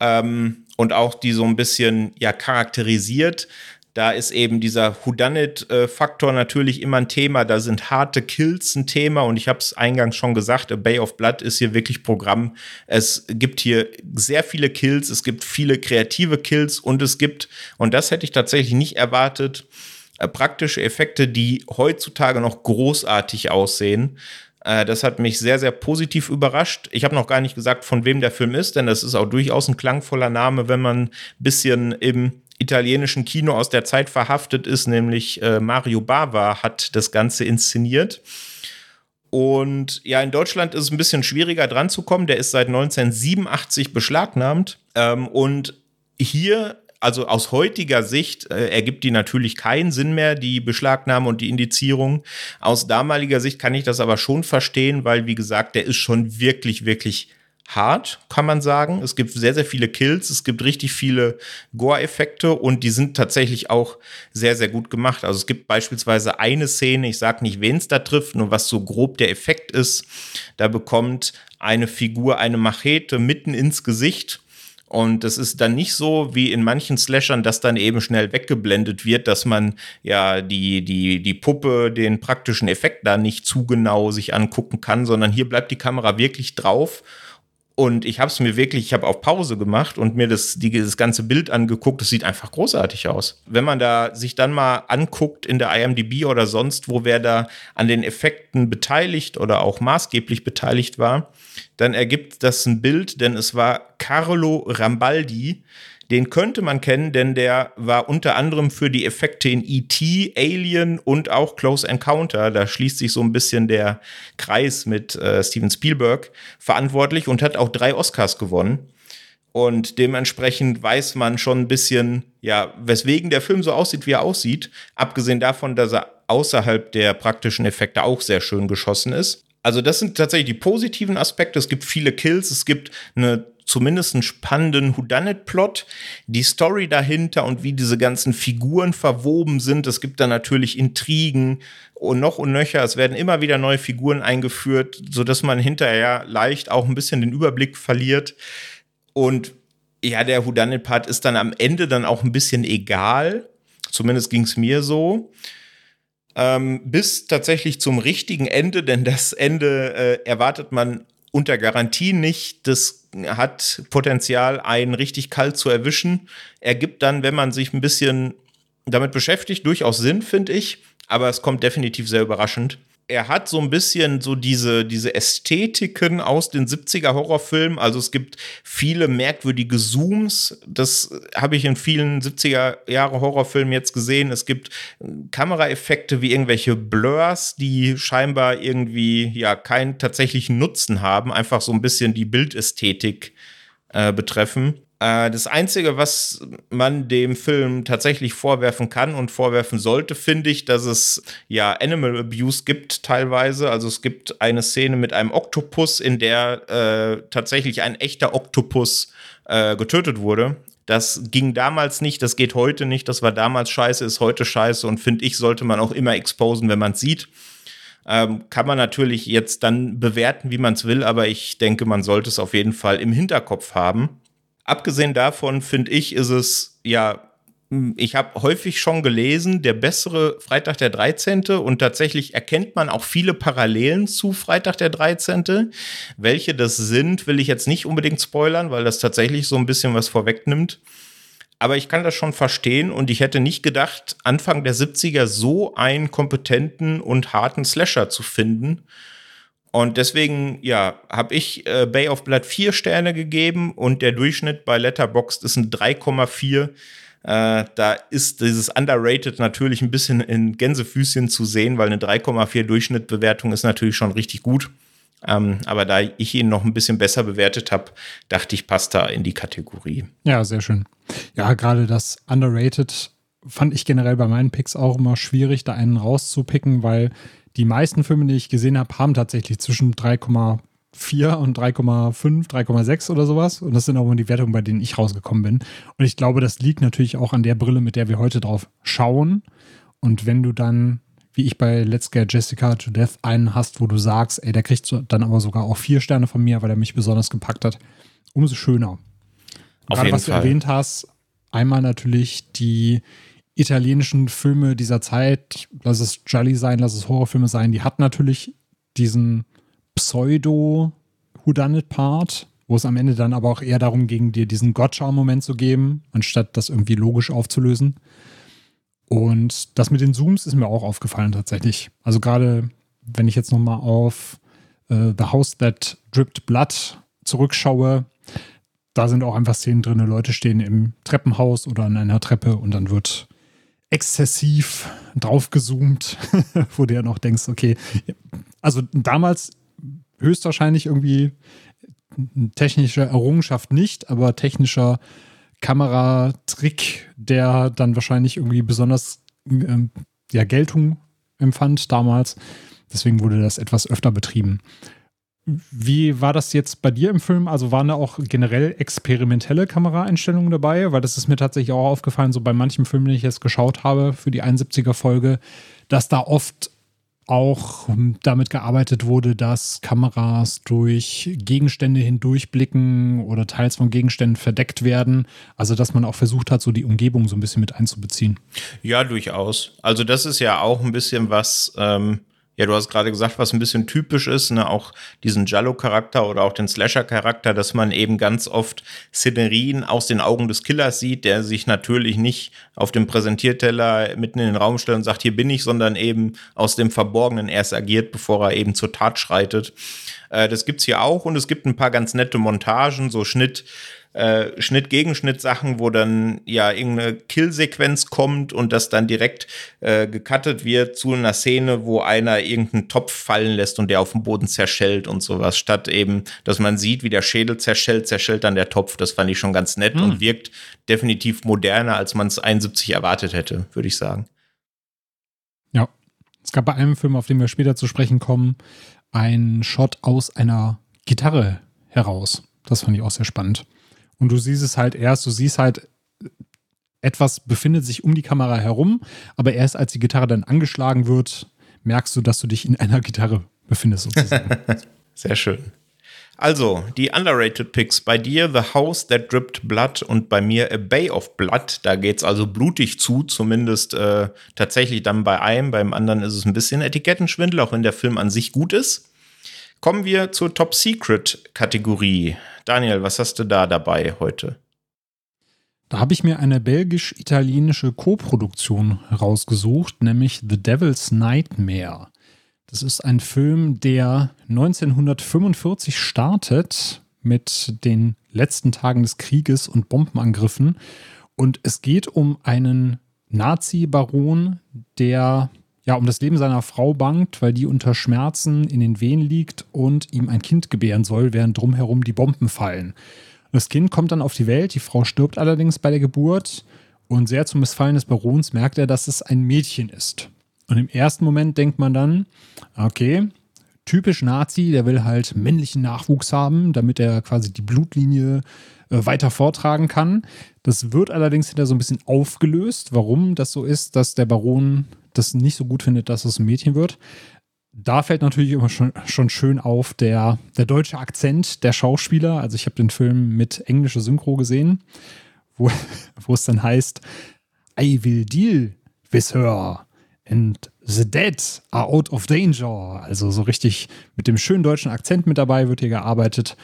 ähm, und auch die so ein bisschen ja charakterisiert. Da ist eben dieser Whodunit-Faktor natürlich immer ein Thema. Da sind harte Kills ein Thema. Und ich habe es eingangs schon gesagt, Bay of Blood ist hier wirklich Programm. Es gibt hier sehr viele Kills, es gibt viele kreative Kills und es gibt, und das hätte ich tatsächlich nicht erwartet, äh, praktische Effekte, die heutzutage noch großartig aussehen. Äh, das hat mich sehr, sehr positiv überrascht. Ich habe noch gar nicht gesagt, von wem der Film ist, denn das ist auch durchaus ein klangvoller Name, wenn man ein bisschen im italienischen Kino aus der Zeit verhaftet ist, nämlich äh, Mario Bava hat das Ganze inszeniert. Und ja, in Deutschland ist es ein bisschen schwieriger dran zu kommen. Der ist seit 1987 beschlagnahmt. Ähm, und hier, also aus heutiger Sicht, äh, ergibt die natürlich keinen Sinn mehr, die Beschlagnahme und die Indizierung. Aus damaliger Sicht kann ich das aber schon verstehen, weil, wie gesagt, der ist schon wirklich, wirklich hart, kann man sagen. Es gibt sehr, sehr viele Kills, es gibt richtig viele Gore-Effekte und die sind tatsächlich auch sehr, sehr gut gemacht. Also es gibt beispielsweise eine Szene, ich sage nicht, wen es da trifft, nur was so grob der Effekt ist. Da bekommt eine Figur eine Machete mitten ins Gesicht und es ist dann nicht so wie in manchen Slashern, dass dann eben schnell weggeblendet wird, dass man ja die, die, die Puppe, den praktischen Effekt da nicht zu genau sich angucken kann, sondern hier bleibt die Kamera wirklich drauf und ich habe es mir wirklich, ich habe auf Pause gemacht und mir das, die, das ganze Bild angeguckt. Es sieht einfach großartig aus. Wenn man da sich dann mal anguckt in der IMDb oder sonst, wo wer da an den Effekten beteiligt oder auch maßgeblich beteiligt war, dann ergibt das ein Bild, denn es war Carlo Rambaldi, den könnte man kennen, denn der war unter anderem für die Effekte in E.T., Alien und auch Close Encounter, da schließt sich so ein bisschen der Kreis mit äh, Steven Spielberg, verantwortlich und hat auch drei Oscars gewonnen. Und dementsprechend weiß man schon ein bisschen, ja, weswegen der Film so aussieht, wie er aussieht. Abgesehen davon, dass er außerhalb der praktischen Effekte auch sehr schön geschossen ist. Also das sind tatsächlich die positiven Aspekte. Es gibt viele Kills, es gibt eine zumindest einen spannenden Whodunit-Plot, die Story dahinter und wie diese ganzen Figuren verwoben sind. Es gibt da natürlich Intrigen und noch und nöcher. Es werden immer wieder neue Figuren eingeführt, sodass man hinterher leicht auch ein bisschen den Überblick verliert. Und ja, der Whodunit-Part ist dann am Ende dann auch ein bisschen egal. Zumindest ging es mir so. Ähm, bis tatsächlich zum richtigen Ende, denn das Ende äh, erwartet man unter Garantie nicht. Das hat Potenzial, einen richtig kalt zu erwischen. Ergibt dann, wenn man sich ein bisschen damit beschäftigt, durchaus Sinn, finde ich. Aber es kommt definitiv sehr überraschend. Er hat so ein bisschen so diese, diese Ästhetiken aus den 70er Horrorfilmen. Also es gibt viele merkwürdige Zooms. Das habe ich in vielen 70er Jahre Horrorfilmen jetzt gesehen. Es gibt Kameraeffekte wie irgendwelche Blurs, die scheinbar irgendwie ja keinen tatsächlichen Nutzen haben, einfach so ein bisschen die Bildästhetik äh, betreffen. Äh, das Einzige, was man dem Film tatsächlich vorwerfen kann und vorwerfen sollte, finde ich, dass es ja Animal Abuse gibt teilweise. Also es gibt eine Szene mit einem Oktopus, in der äh, tatsächlich ein echter Oktopus äh, getötet wurde. Das ging damals nicht, das geht heute nicht, das war damals scheiße, ist heute scheiße und finde ich, sollte man auch immer exposen, wenn man es sieht. Ähm, kann man natürlich jetzt dann bewerten, wie man es will, aber ich denke, man sollte es auf jeden Fall im Hinterkopf haben. Abgesehen davon finde ich, ist es ja, hm, ich habe häufig schon gelesen, der bessere Freitag der 13. und tatsächlich erkennt man auch viele Parallelen zu Freitag der 13. Welche das sind, will ich jetzt nicht unbedingt spoilern, weil das tatsächlich so ein bisschen was vorwegnimmt. Aber ich kann das schon verstehen und ich hätte nicht gedacht, Anfang der 70er so einen kompetenten und harten Slasher zu finden. Und deswegen, ja, habe ich äh, Bay of Blood vier Sterne gegeben und der Durchschnitt bei Letterboxd ist ein 3,4. Äh, da ist dieses Underrated natürlich ein bisschen in Gänsefüßchen zu sehen, weil eine 3,4 Durchschnittbewertung ist natürlich schon richtig gut. Ähm, aber da ich ihn noch ein bisschen besser bewertet habe, dachte ich, passt da in die Kategorie. Ja, sehr schön. Ja, gerade das Underrated fand ich generell bei meinen Picks auch immer schwierig, da einen rauszupicken, weil die meisten Filme, die ich gesehen habe, haben tatsächlich zwischen 3,4 und 3,5, 3,6 oder sowas. Und das sind auch immer die Wertungen, bei denen ich rausgekommen bin. Und ich glaube, das liegt natürlich auch an der Brille, mit der wir heute drauf schauen. Und wenn du dann, wie ich bei Let's Get Jessica to Death, einen hast, wo du sagst, ey, der kriegt dann aber sogar auch vier Sterne von mir, weil er mich besonders gepackt hat, umso schöner. Auf Gerade was Fall. du erwähnt hast, einmal natürlich die italienischen Filme dieser Zeit, lass es Jolly sein, lass es Horrorfilme sein, die hat natürlich diesen Pseudo-Whodunit-Part, wo es am Ende dann aber auch eher darum ging, dir diesen Gotcha-Moment zu geben, anstatt das irgendwie logisch aufzulösen. Und das mit den Zooms ist mir auch aufgefallen tatsächlich. Also gerade wenn ich jetzt nochmal auf äh, The House That Dripped Blood zurückschaue, da sind auch einfach Szenen drin, Leute stehen im Treppenhaus oder an einer Treppe und dann wird exzessiv draufgezoomt, wo du ja noch denkst, okay, also damals höchstwahrscheinlich irgendwie technische Errungenschaft nicht, aber technischer Kameratrick, der dann wahrscheinlich irgendwie besonders ähm, ja, Geltung empfand damals. Deswegen wurde das etwas öfter betrieben. Wie war das jetzt bei dir im Film? Also waren da auch generell experimentelle Kameraeinstellungen dabei? Weil das ist mir tatsächlich auch aufgefallen, so bei manchen Filmen, die ich jetzt geschaut habe für die 71er Folge, dass da oft auch damit gearbeitet wurde, dass Kameras durch Gegenstände hindurchblicken oder teils von Gegenständen verdeckt werden. Also, dass man auch versucht hat, so die Umgebung so ein bisschen mit einzubeziehen. Ja, durchaus. Also, das ist ja auch ein bisschen was. Ähm ja, du hast gerade gesagt, was ein bisschen typisch ist, ne, auch diesen Jallo-Charakter oder auch den Slasher-Charakter, dass man eben ganz oft Szenerien aus den Augen des Killers sieht, der sich natürlich nicht auf dem Präsentierteller mitten in den Raum stellt und sagt, hier bin ich, sondern eben aus dem Verborgenen erst agiert, bevor er eben zur Tat schreitet. Äh, das gibt's hier auch und es gibt ein paar ganz nette Montagen, so Schnitt, äh, Schnitt-Gegenschnitt-Sachen, wo dann ja irgendeine Kill-Sequenz kommt und das dann direkt äh, gecuttet wird zu einer Szene, wo einer irgendeinen Topf fallen lässt und der auf dem Boden zerschellt und sowas. Statt eben, dass man sieht, wie der Schädel zerschellt, zerschellt dann der Topf. Das fand ich schon ganz nett hm. und wirkt definitiv moderner, als man es 71 erwartet hätte, würde ich sagen. Ja. Es gab bei einem Film, auf den wir später zu sprechen kommen, einen Shot aus einer Gitarre heraus. Das fand ich auch sehr spannend. Und du siehst es halt erst, du siehst halt, etwas befindet sich um die Kamera herum, aber erst als die Gitarre dann angeschlagen wird, merkst du, dass du dich in einer Gitarre befindest sozusagen. Sehr schön. Also, die underrated Picks. Bei dir The House That Dripped Blood und bei mir A Bay of Blood. Da geht es also blutig zu, zumindest äh, tatsächlich dann bei einem. Beim anderen ist es ein bisschen Etikettenschwindel, auch wenn der Film an sich gut ist. Kommen wir zur Top Secret Kategorie. Daniel, was hast du da dabei heute? Da habe ich mir eine belgisch-italienische Koproduktion rausgesucht, nämlich The Devil's Nightmare. Das ist ein Film, der 1945 startet mit den letzten Tagen des Krieges und Bombenangriffen. Und es geht um einen Nazi-Baron, der ja um das Leben seiner Frau bangt, weil die unter Schmerzen in den Wehen liegt und ihm ein Kind gebären soll, während drumherum die Bomben fallen. Das Kind kommt dann auf die Welt, die Frau stirbt allerdings bei der Geburt und sehr zum Missfallen des Barons merkt er, dass es ein Mädchen ist. Und im ersten Moment denkt man dann, okay, typisch Nazi, der will halt männlichen Nachwuchs haben, damit er quasi die Blutlinie äh, weiter vortragen kann. Das wird allerdings hinter so ein bisschen aufgelöst, warum das so ist, dass der Baron das nicht so gut findet, dass es ein Mädchen wird. Da fällt natürlich immer schon, schon schön auf der, der deutsche Akzent der Schauspieler. Also ich habe den Film mit englischer Synchro gesehen, wo, wo es dann heißt, I will deal with her and the dead are out of danger. Also so richtig mit dem schönen deutschen Akzent mit dabei wird hier gearbeitet.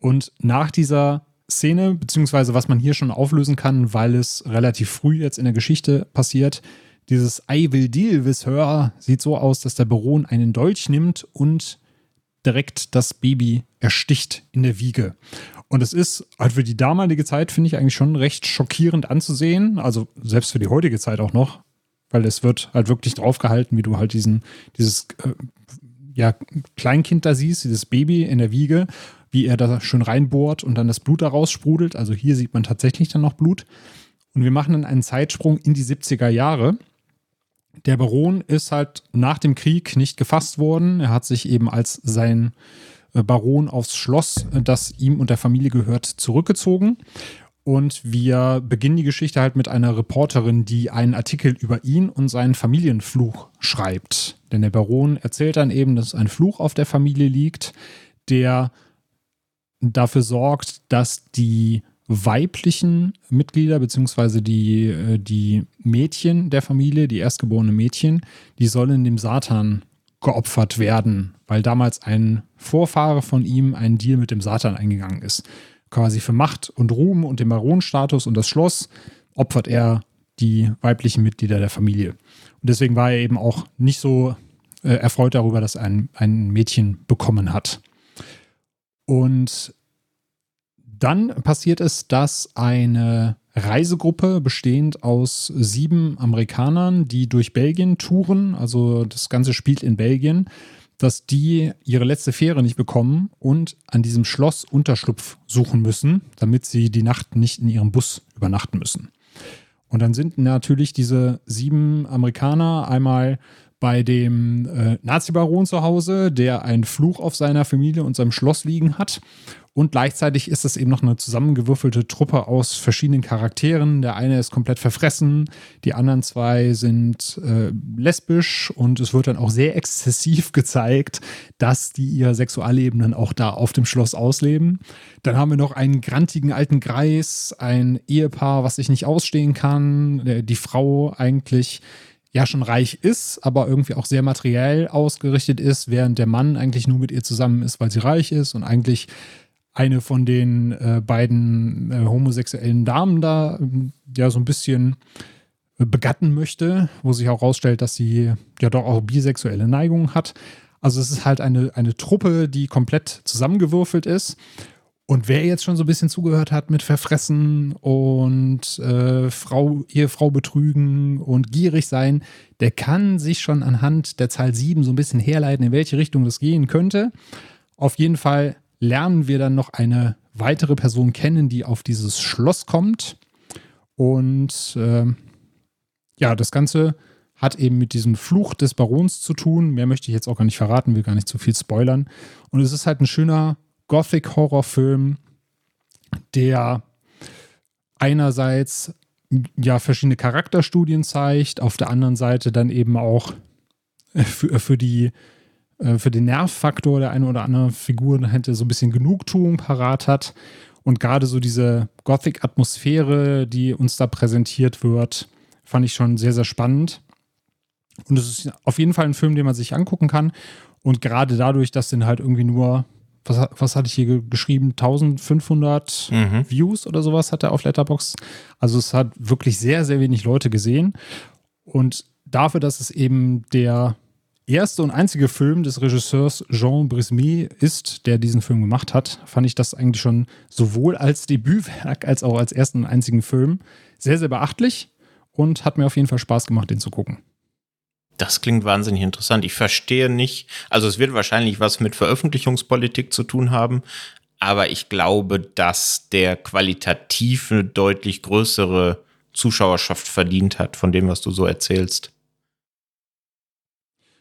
Und nach dieser Szene, beziehungsweise was man hier schon auflösen kann, weil es relativ früh jetzt in der Geschichte passiert, dieses I will deal with her sieht so aus, dass der Baron einen Dolch nimmt und direkt das Baby ersticht in der Wiege. Und es ist halt für die damalige Zeit, finde ich, eigentlich schon recht schockierend anzusehen. Also selbst für die heutige Zeit auch noch, weil es wird halt wirklich draufgehalten, wie du halt diesen, dieses äh, ja, Kleinkind da siehst, dieses Baby in der Wiege, wie er da schön reinbohrt und dann das Blut daraus sprudelt. Also hier sieht man tatsächlich dann noch Blut. Und wir machen dann einen Zeitsprung in die 70er Jahre. Der Baron ist halt nach dem Krieg nicht gefasst worden. Er hat sich eben als sein äh, Baron aufs Schloss, äh, das ihm und der Familie gehört, zurückgezogen. Und wir beginnen die Geschichte halt mit einer Reporterin, die einen Artikel über ihn und seinen Familienfluch schreibt. Denn der Baron erzählt dann eben, dass ein Fluch auf der Familie liegt, der dafür sorgt, dass die weiblichen Mitglieder, beziehungsweise die, äh, die Mädchen der Familie, die erstgeborenen Mädchen, die sollen dem Satan geopfert werden, weil damals ein Vorfahre von ihm einen Deal mit dem Satan eingegangen ist quasi für Macht und Ruhm und den Baronstatus und das Schloss opfert er die weiblichen Mitglieder der Familie. Und deswegen war er eben auch nicht so äh, erfreut darüber, dass er ein, ein Mädchen bekommen hat. Und dann passiert es, dass eine Reisegruppe bestehend aus sieben Amerikanern, die durch Belgien touren, also das Ganze spielt in Belgien, dass die ihre letzte Fähre nicht bekommen und an diesem Schloss Unterschlupf suchen müssen, damit sie die Nacht nicht in ihrem Bus übernachten müssen. Und dann sind natürlich diese sieben Amerikaner einmal bei dem äh, Nazi-Baron zu Hause, der einen Fluch auf seiner Familie und seinem Schloss liegen hat. Und gleichzeitig ist es eben noch eine zusammengewürfelte Truppe aus verschiedenen Charakteren. Der eine ist komplett verfressen, die anderen zwei sind äh, lesbisch und es wird dann auch sehr exzessiv gezeigt, dass die ihr Sexualleben dann auch da auf dem Schloss ausleben. Dann haben wir noch einen grantigen alten Greis, ein Ehepaar, was sich nicht ausstehen kann, die Frau eigentlich ja schon reich ist, aber irgendwie auch sehr materiell ausgerichtet ist, während der Mann eigentlich nur mit ihr zusammen ist, weil sie reich ist und eigentlich eine von den äh, beiden äh, homosexuellen Damen da ähm, ja so ein bisschen äh, begatten möchte, wo sich auch herausstellt, dass sie ja doch auch bisexuelle Neigungen hat. Also es ist halt eine, eine Truppe, die komplett zusammengewürfelt ist. Und wer jetzt schon so ein bisschen zugehört hat mit Verfressen und äh, Frau, Ehefrau betrügen und gierig sein, der kann sich schon anhand der Zahl 7 so ein bisschen herleiten, in welche Richtung das gehen könnte. Auf jeden Fall lernen wir dann noch eine weitere Person kennen, die auf dieses Schloss kommt. Und äh, ja, das Ganze hat eben mit diesem Fluch des Barons zu tun. Mehr möchte ich jetzt auch gar nicht verraten, will gar nicht zu viel spoilern. Und es ist halt ein schöner Gothic-Horrorfilm, der einerseits ja verschiedene Charakterstudien zeigt, auf der anderen Seite dann eben auch für, für die äh, für den Nervfaktor der eine oder andere Figur hätte so ein bisschen Genugtuung parat hat. Und gerade so diese Gothic-Atmosphäre, die uns da präsentiert wird, fand ich schon sehr, sehr spannend. Und es ist auf jeden Fall ein Film, den man sich angucken kann. Und gerade dadurch, dass den halt irgendwie nur, was, was hatte ich hier geschrieben, 1500 mhm. Views oder sowas hat er auf Letterbox. Also es hat wirklich sehr, sehr wenig Leute gesehen. Und dafür, dass es eben der erste und einzige Film des Regisseurs Jean Brismy ist, der diesen Film gemacht hat, fand ich das eigentlich schon sowohl als Debütwerk als auch als ersten und einzigen Film sehr, sehr beachtlich und hat mir auf jeden Fall Spaß gemacht, den zu gucken. Das klingt wahnsinnig interessant. Ich verstehe nicht, also es wird wahrscheinlich was mit Veröffentlichungspolitik zu tun haben, aber ich glaube, dass der qualitativ eine deutlich größere Zuschauerschaft verdient hat, von dem, was du so erzählst.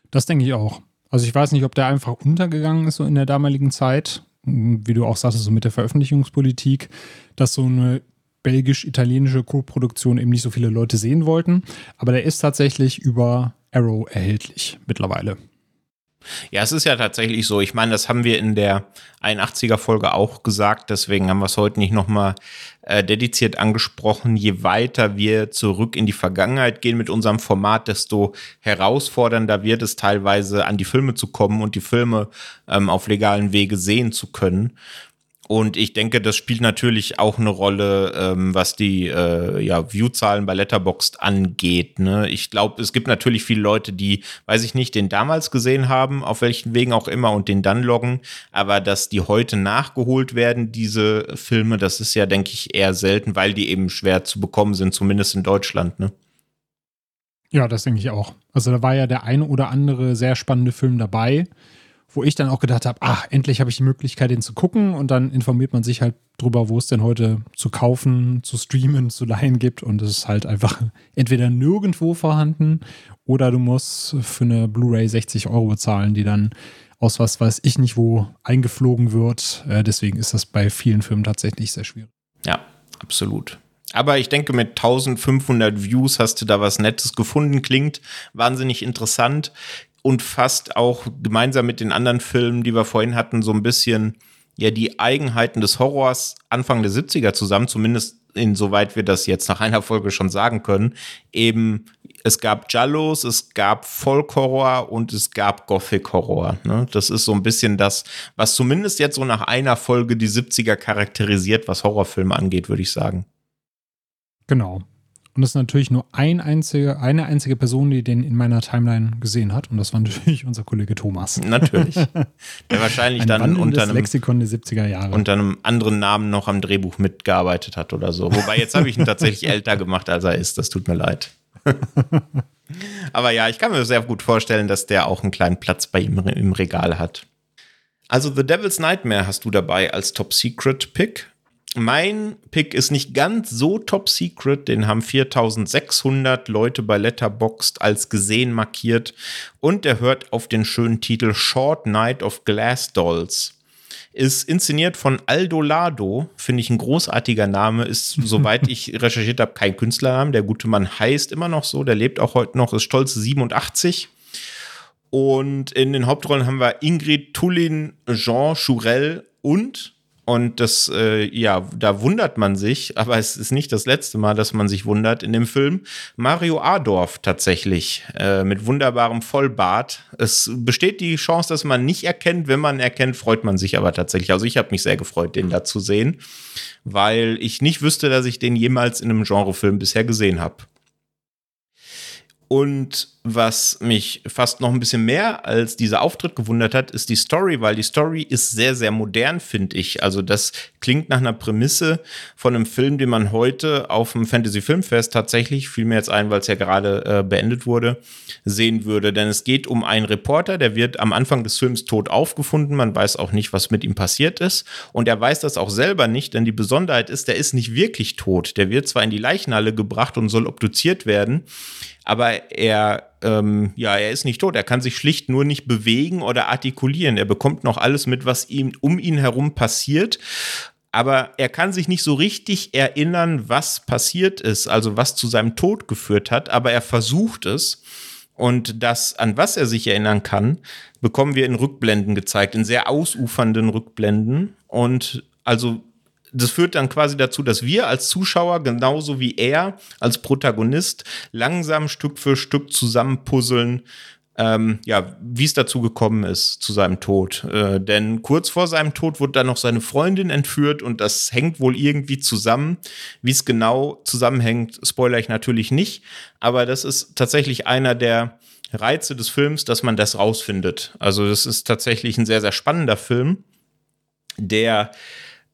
Das denke ich auch. Also ich weiß nicht, ob der einfach untergegangen ist so in der damaligen Zeit, wie du auch sagtest, so mit der Veröffentlichungspolitik, dass so eine belgisch-italienische Co-Produktion eben nicht so viele Leute sehen wollten. Aber der ist tatsächlich über Arrow erhältlich mittlerweile. Ja, es ist ja tatsächlich so. Ich meine, das haben wir in der 81er Folge auch gesagt. Deswegen haben wir es heute nicht nochmal äh, dediziert angesprochen. Je weiter wir zurück in die Vergangenheit gehen mit unserem Format, desto herausfordernder wird es teilweise an die Filme zu kommen und die Filme ähm, auf legalen Wege sehen zu können. Und ich denke, das spielt natürlich auch eine Rolle, ähm, was die äh, ja, View-Zahlen bei Letterboxd angeht. Ne? Ich glaube, es gibt natürlich viele Leute, die, weiß ich nicht, den damals gesehen haben, auf welchen Wegen auch immer, und den dann loggen. Aber dass die heute nachgeholt werden, diese Filme, das ist ja, denke ich, eher selten, weil die eben schwer zu bekommen sind, zumindest in Deutschland. Ne? Ja, das denke ich auch. Also da war ja der eine oder andere sehr spannende Film dabei wo ich dann auch gedacht habe, ach, endlich habe ich die Möglichkeit, den zu gucken und dann informiert man sich halt drüber, wo es denn heute zu kaufen, zu streamen, zu leihen gibt und es ist halt einfach entweder nirgendwo vorhanden oder du musst für eine Blu-ray 60 Euro bezahlen, die dann aus was weiß ich nicht wo eingeflogen wird. Äh, deswegen ist das bei vielen Filmen tatsächlich sehr schwierig. Ja, absolut. Aber ich denke, mit 1500 Views hast du da was Nettes gefunden. Klingt wahnsinnig interessant und fasst auch gemeinsam mit den anderen Filmen, die wir vorhin hatten, so ein bisschen ja die Eigenheiten des Horrors Anfang der 70er zusammen, zumindest insoweit wir das jetzt nach einer Folge schon sagen können. Eben, es gab Jallos, es gab Folk-Horror und es gab Gothic-Horror. Ne? Das ist so ein bisschen das, was zumindest jetzt so nach einer Folge die 70er charakterisiert, was Horrorfilme angeht, würde ich sagen. Genau. Und es ist natürlich nur ein einzige, eine einzige Person, die den in meiner Timeline gesehen hat. Und das war natürlich unser Kollege Thomas. Natürlich. Der wahrscheinlich ein dann unter einem, Lexikon der 70er Jahre. unter einem anderen Namen noch am Drehbuch mitgearbeitet hat oder so. Wobei jetzt habe ich ihn tatsächlich älter gemacht, als er ist. Das tut mir leid. Aber ja, ich kann mir sehr gut vorstellen, dass der auch einen kleinen Platz bei ihm im Regal hat. Also The Devil's Nightmare hast du dabei als Top Secret Pick. Mein Pick ist nicht ganz so top secret, den haben 4600 Leute bei Letterboxd als gesehen markiert und der hört auf den schönen Titel Short Night of Glass Dolls. Ist inszeniert von Aldo Lado, finde ich ein großartiger Name, ist, soweit ich recherchiert habe, kein Künstlername. Der gute Mann heißt immer noch so, der lebt auch heute noch, ist stolze 87. Und in den Hauptrollen haben wir Ingrid Tullin, Jean Chourel und und das, äh, ja, da wundert man sich, aber es ist nicht das letzte Mal, dass man sich wundert in dem Film. Mario Adorf tatsächlich äh, mit wunderbarem Vollbart. Es besteht die Chance, dass man nicht erkennt. Wenn man erkennt, freut man sich aber tatsächlich. Also ich habe mich sehr gefreut, den da zu sehen, weil ich nicht wüsste, dass ich den jemals in einem Genrefilm bisher gesehen habe. Und was mich fast noch ein bisschen mehr als dieser Auftritt gewundert hat, ist die Story, weil die Story ist sehr, sehr modern, finde ich. Also das klingt nach einer Prämisse von einem Film, den man heute auf dem Fantasy Filmfest tatsächlich, fiel mir jetzt ein, weil es ja gerade äh, beendet wurde, sehen würde. Denn es geht um einen Reporter, der wird am Anfang des Films tot aufgefunden. Man weiß auch nicht, was mit ihm passiert ist. Und er weiß das auch selber nicht, denn die Besonderheit ist, der ist nicht wirklich tot. Der wird zwar in die Leichenhalle gebracht und soll obduziert werden, aber er, ähm, ja, er ist nicht tot. Er kann sich schlicht nur nicht bewegen oder artikulieren. Er bekommt noch alles mit, was ihm um ihn herum passiert. Aber er kann sich nicht so richtig erinnern, was passiert ist, also was zu seinem Tod geführt hat. Aber er versucht es. Und das, an was er sich erinnern kann, bekommen wir in Rückblenden gezeigt, in sehr ausufernden Rückblenden. Und also das führt dann quasi dazu, dass wir als Zuschauer genauso wie er als Protagonist langsam Stück für Stück zusammenpuzzeln, ähm, ja, wie es dazu gekommen ist zu seinem Tod. Äh, denn kurz vor seinem Tod wurde dann noch seine Freundin entführt und das hängt wohl irgendwie zusammen. Wie es genau zusammenhängt, spoiler ich natürlich nicht. Aber das ist tatsächlich einer der Reize des Films, dass man das rausfindet. Also das ist tatsächlich ein sehr, sehr spannender Film, der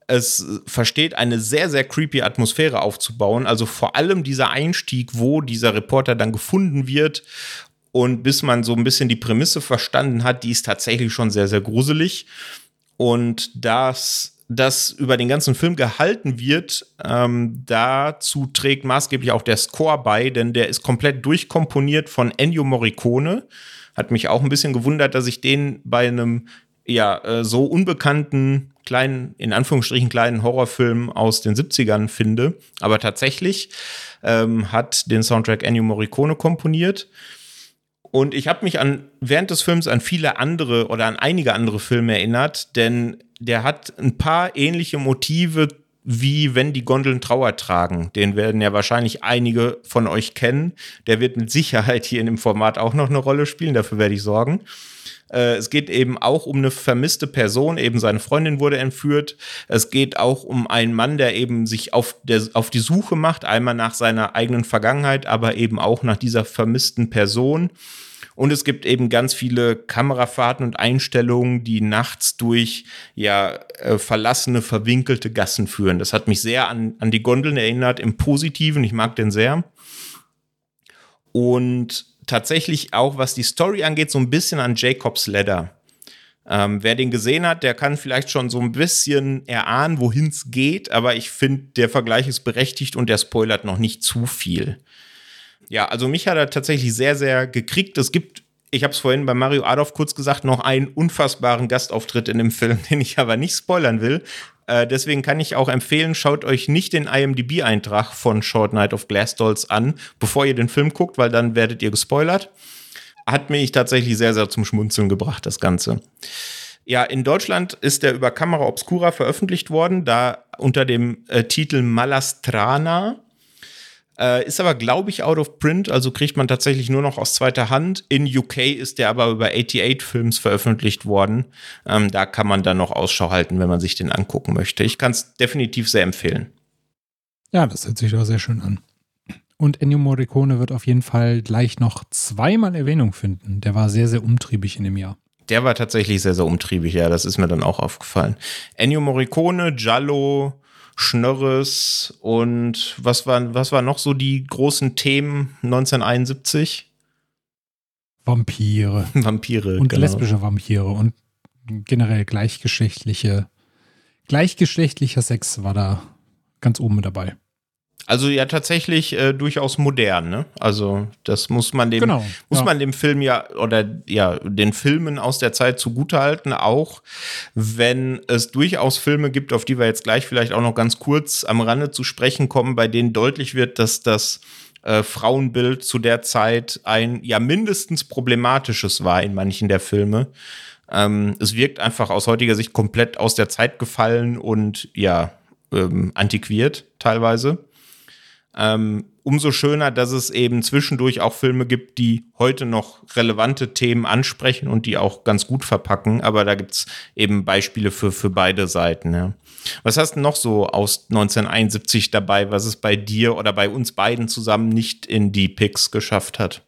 es versteht, eine sehr, sehr creepy Atmosphäre aufzubauen. Also vor allem dieser Einstieg, wo dieser Reporter dann gefunden wird und bis man so ein bisschen die Prämisse verstanden hat, die ist tatsächlich schon sehr, sehr gruselig. Und das das über den ganzen Film gehalten wird, ähm, dazu trägt maßgeblich auch der Score bei, denn der ist komplett durchkomponiert von Ennio Morricone. Hat mich auch ein bisschen gewundert, dass ich den bei einem ja äh, so unbekannten kleinen, in Anführungsstrichen kleinen Horrorfilm aus den 70ern finde. Aber tatsächlich ähm, hat den Soundtrack Ennio Morricone komponiert. Und ich habe mich an während des Films an viele andere oder an einige andere Filme erinnert, denn der hat ein paar ähnliche Motive wie wenn die Gondeln Trauer tragen. Den werden ja wahrscheinlich einige von euch kennen. Der wird mit Sicherheit hier in dem Format auch noch eine Rolle spielen, dafür werde ich sorgen. Äh, es geht eben auch um eine vermisste Person, eben seine Freundin wurde entführt. Es geht auch um einen Mann, der eben sich auf, der, auf die Suche macht, einmal nach seiner eigenen Vergangenheit, aber eben auch nach dieser vermissten Person. Und es gibt eben ganz viele Kamerafahrten und Einstellungen, die nachts durch ja äh, verlassene, verwinkelte Gassen führen. Das hat mich sehr an, an die Gondeln erinnert, im Positiven. Ich mag den sehr. Und tatsächlich auch, was die Story angeht, so ein bisschen an Jacob's Ladder. Ähm, wer den gesehen hat, der kann vielleicht schon so ein bisschen erahnen, wohin es geht, aber ich finde, der Vergleich ist berechtigt und der spoilert noch nicht zu viel. Ja, also mich hat er tatsächlich sehr, sehr gekriegt. Es gibt, ich habe es vorhin bei Mario Adolf kurz gesagt, noch einen unfassbaren Gastauftritt in dem Film, den ich aber nicht spoilern will. Äh, deswegen kann ich auch empfehlen, schaut euch nicht den IMDb-Eintrag von Short Night of Glass Dolls an, bevor ihr den Film guckt, weil dann werdet ihr gespoilert. Hat mich tatsächlich sehr, sehr zum Schmunzeln gebracht, das Ganze. Ja, in Deutschland ist der über Kamera Obscura veröffentlicht worden, da unter dem äh, Titel Malastrana. Äh, ist aber, glaube ich, out of print, also kriegt man tatsächlich nur noch aus zweiter Hand. In UK ist der aber über 88 Films veröffentlicht worden. Ähm, da kann man dann noch Ausschau halten, wenn man sich den angucken möchte. Ich kann es definitiv sehr empfehlen. Ja, das hört sich doch sehr schön an. Und Ennio Morricone wird auf jeden Fall gleich noch zweimal Erwähnung finden. Der war sehr, sehr umtriebig in dem Jahr. Der war tatsächlich sehr, sehr umtriebig, ja, das ist mir dann auch aufgefallen. Ennio Morricone, Giallo, Schnörres und was waren, was waren noch so die großen Themen 1971? Vampire. Vampire. Und genau. lesbische Vampire und generell gleichgeschlechtliche, gleichgeschlechtlicher Sex war da ganz oben mit dabei. Also ja tatsächlich äh, durchaus modern, ne? Also das muss man dem genau, muss ja. man dem Film ja oder ja den Filmen aus der Zeit zugutehalten, auch wenn es durchaus Filme gibt, auf die wir jetzt gleich vielleicht auch noch ganz kurz am Rande zu sprechen kommen, bei denen deutlich wird, dass das äh, Frauenbild zu der Zeit ein ja mindestens problematisches war in manchen der Filme. Ähm, es wirkt einfach aus heutiger Sicht komplett aus der Zeit gefallen und ja ähm, antiquiert teilweise. Ähm, umso schöner, dass es eben zwischendurch auch Filme gibt, die heute noch relevante Themen ansprechen und die auch ganz gut verpacken. Aber da gibt es eben Beispiele für, für beide Seiten. Ja. Was hast du noch so aus 1971 dabei, was es bei dir oder bei uns beiden zusammen nicht in die Picks geschafft hat?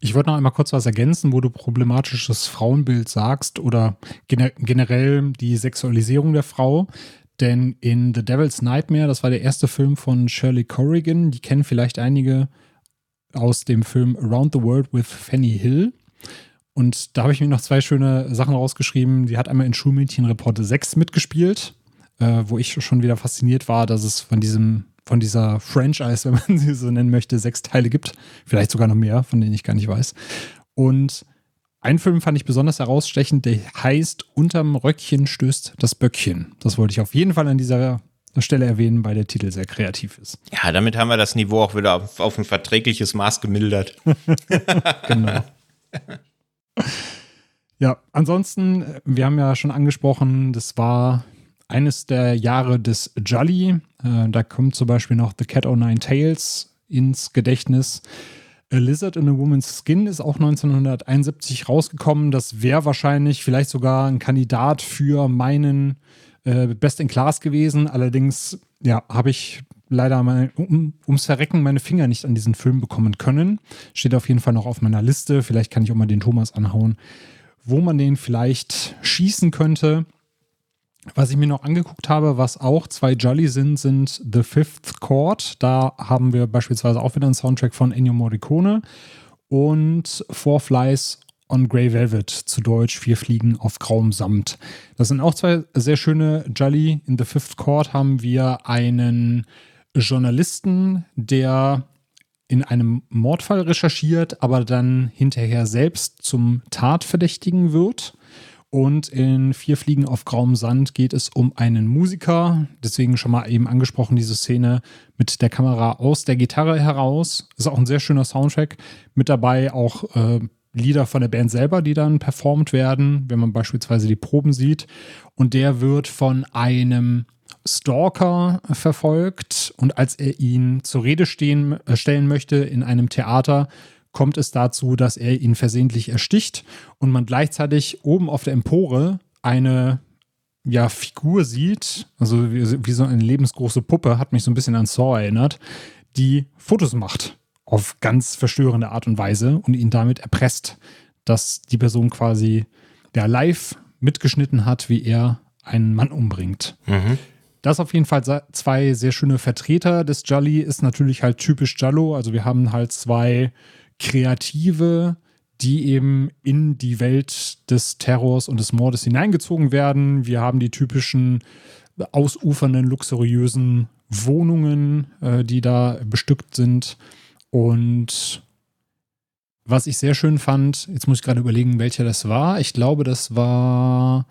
Ich wollte noch einmal kurz was ergänzen, wo du problematisches Frauenbild sagst oder generell die Sexualisierung der Frau. Denn in The Devil's Nightmare, das war der erste Film von Shirley Corrigan, die kennen vielleicht einige aus dem Film Around the World with Fanny Hill. Und da habe ich mir noch zwei schöne Sachen rausgeschrieben. Die hat einmal in Schulmädchenreporte 6 mitgespielt, äh, wo ich schon wieder fasziniert war, dass es von diesem, von dieser Franchise, wenn man sie so nennen möchte, sechs Teile gibt. Vielleicht sogar noch mehr, von denen ich gar nicht weiß. Und ein Film fand ich besonders herausstechend, der heißt Unterm Röckchen stößt das Böckchen. Das wollte ich auf jeden Fall an dieser Stelle erwähnen, weil der Titel sehr kreativ ist. Ja, damit haben wir das Niveau auch wieder auf, auf ein verträgliches Maß gemildert. genau. Ja, ansonsten, wir haben ja schon angesprochen, das war eines der Jahre des Jolly. Äh, da kommt zum Beispiel noch The Cat O' Nine Tails ins Gedächtnis. A Lizard in a Woman's Skin ist auch 1971 rausgekommen. Das wäre wahrscheinlich vielleicht sogar ein Kandidat für meinen äh, Best in Class gewesen. Allerdings, ja, habe ich leider mal um, ums Verrecken meine Finger nicht an diesen Film bekommen können. Steht auf jeden Fall noch auf meiner Liste. Vielleicht kann ich auch mal den Thomas anhauen, wo man den vielleicht schießen könnte. Was ich mir noch angeguckt habe, was auch zwei Jolly sind, sind The Fifth Chord. Da haben wir beispielsweise auch wieder einen Soundtrack von Ennio Morricone und Four Flies on Grey Velvet, zu Deutsch Vier Fliegen auf grauem Samt. Das sind auch zwei sehr schöne Jolly. In The Fifth Chord haben wir einen Journalisten, der in einem Mordfall recherchiert, aber dann hinterher selbst zum Tatverdächtigen wird. Und in Vier Fliegen auf grauem Sand geht es um einen Musiker. Deswegen schon mal eben angesprochen, diese Szene mit der Kamera aus der Gitarre heraus. Ist auch ein sehr schöner Soundtrack. Mit dabei auch äh, Lieder von der Band selber, die dann performt werden, wenn man beispielsweise die Proben sieht. Und der wird von einem Stalker verfolgt. Und als er ihn zur Rede stehen, äh, stellen möchte in einem Theater, kommt es dazu, dass er ihn versehentlich ersticht und man gleichzeitig oben auf der Empore eine ja, Figur sieht, also wie, wie so eine lebensgroße Puppe, hat mich so ein bisschen an Saw erinnert, die Fotos macht auf ganz verstörende Art und Weise und ihn damit erpresst, dass die Person quasi ja, live mitgeschnitten hat, wie er einen Mann umbringt. Mhm. Das auf jeden Fall zwei sehr schöne Vertreter des Jolly ist natürlich halt typisch Jallo. Also wir haben halt zwei Kreative, die eben in die Welt des Terrors und des Mordes hineingezogen werden. Wir haben die typischen ausufernden, luxuriösen Wohnungen, äh, die da bestückt sind. Und was ich sehr schön fand, jetzt muss ich gerade überlegen, welcher das war. Ich glaube, das war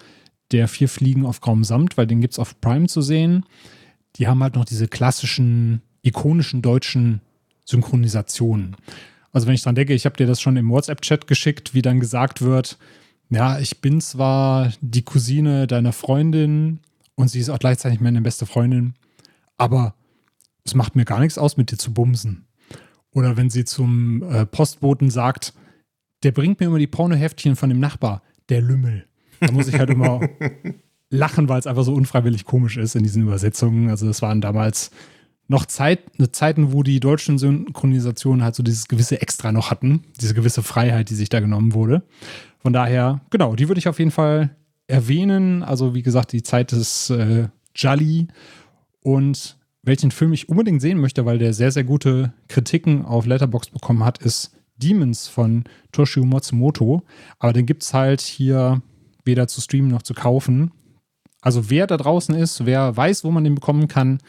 der Vier Fliegen auf grauem Samt, weil den gibt es auf Prime zu sehen. Die haben halt noch diese klassischen, ikonischen deutschen Synchronisationen. Also wenn ich dran denke, ich habe dir das schon im WhatsApp-Chat geschickt, wie dann gesagt wird, ja, ich bin zwar die Cousine deiner Freundin und sie ist auch gleichzeitig meine beste Freundin, aber es macht mir gar nichts aus, mit dir zu bumsen. Oder wenn sie zum äh, Postboten sagt, der bringt mir immer die Pornoheftchen von dem Nachbar, der Lümmel. Da muss ich halt immer lachen, weil es einfach so unfreiwillig komisch ist in diesen Übersetzungen. Also das waren damals noch Zeit, Zeiten, wo die deutschen Synchronisationen halt so dieses gewisse Extra noch hatten, diese gewisse Freiheit, die sich da genommen wurde. Von daher, genau, die würde ich auf jeden Fall erwähnen. Also wie gesagt, die Zeit des äh, Jolly und welchen Film ich unbedingt sehen möchte, weil der sehr, sehr gute Kritiken auf Letterbox bekommen hat, ist Demons von Toshio Matsumoto. Aber den gibt es halt hier weder zu streamen noch zu kaufen. Also wer da draußen ist, wer weiß, wo man den bekommen kann,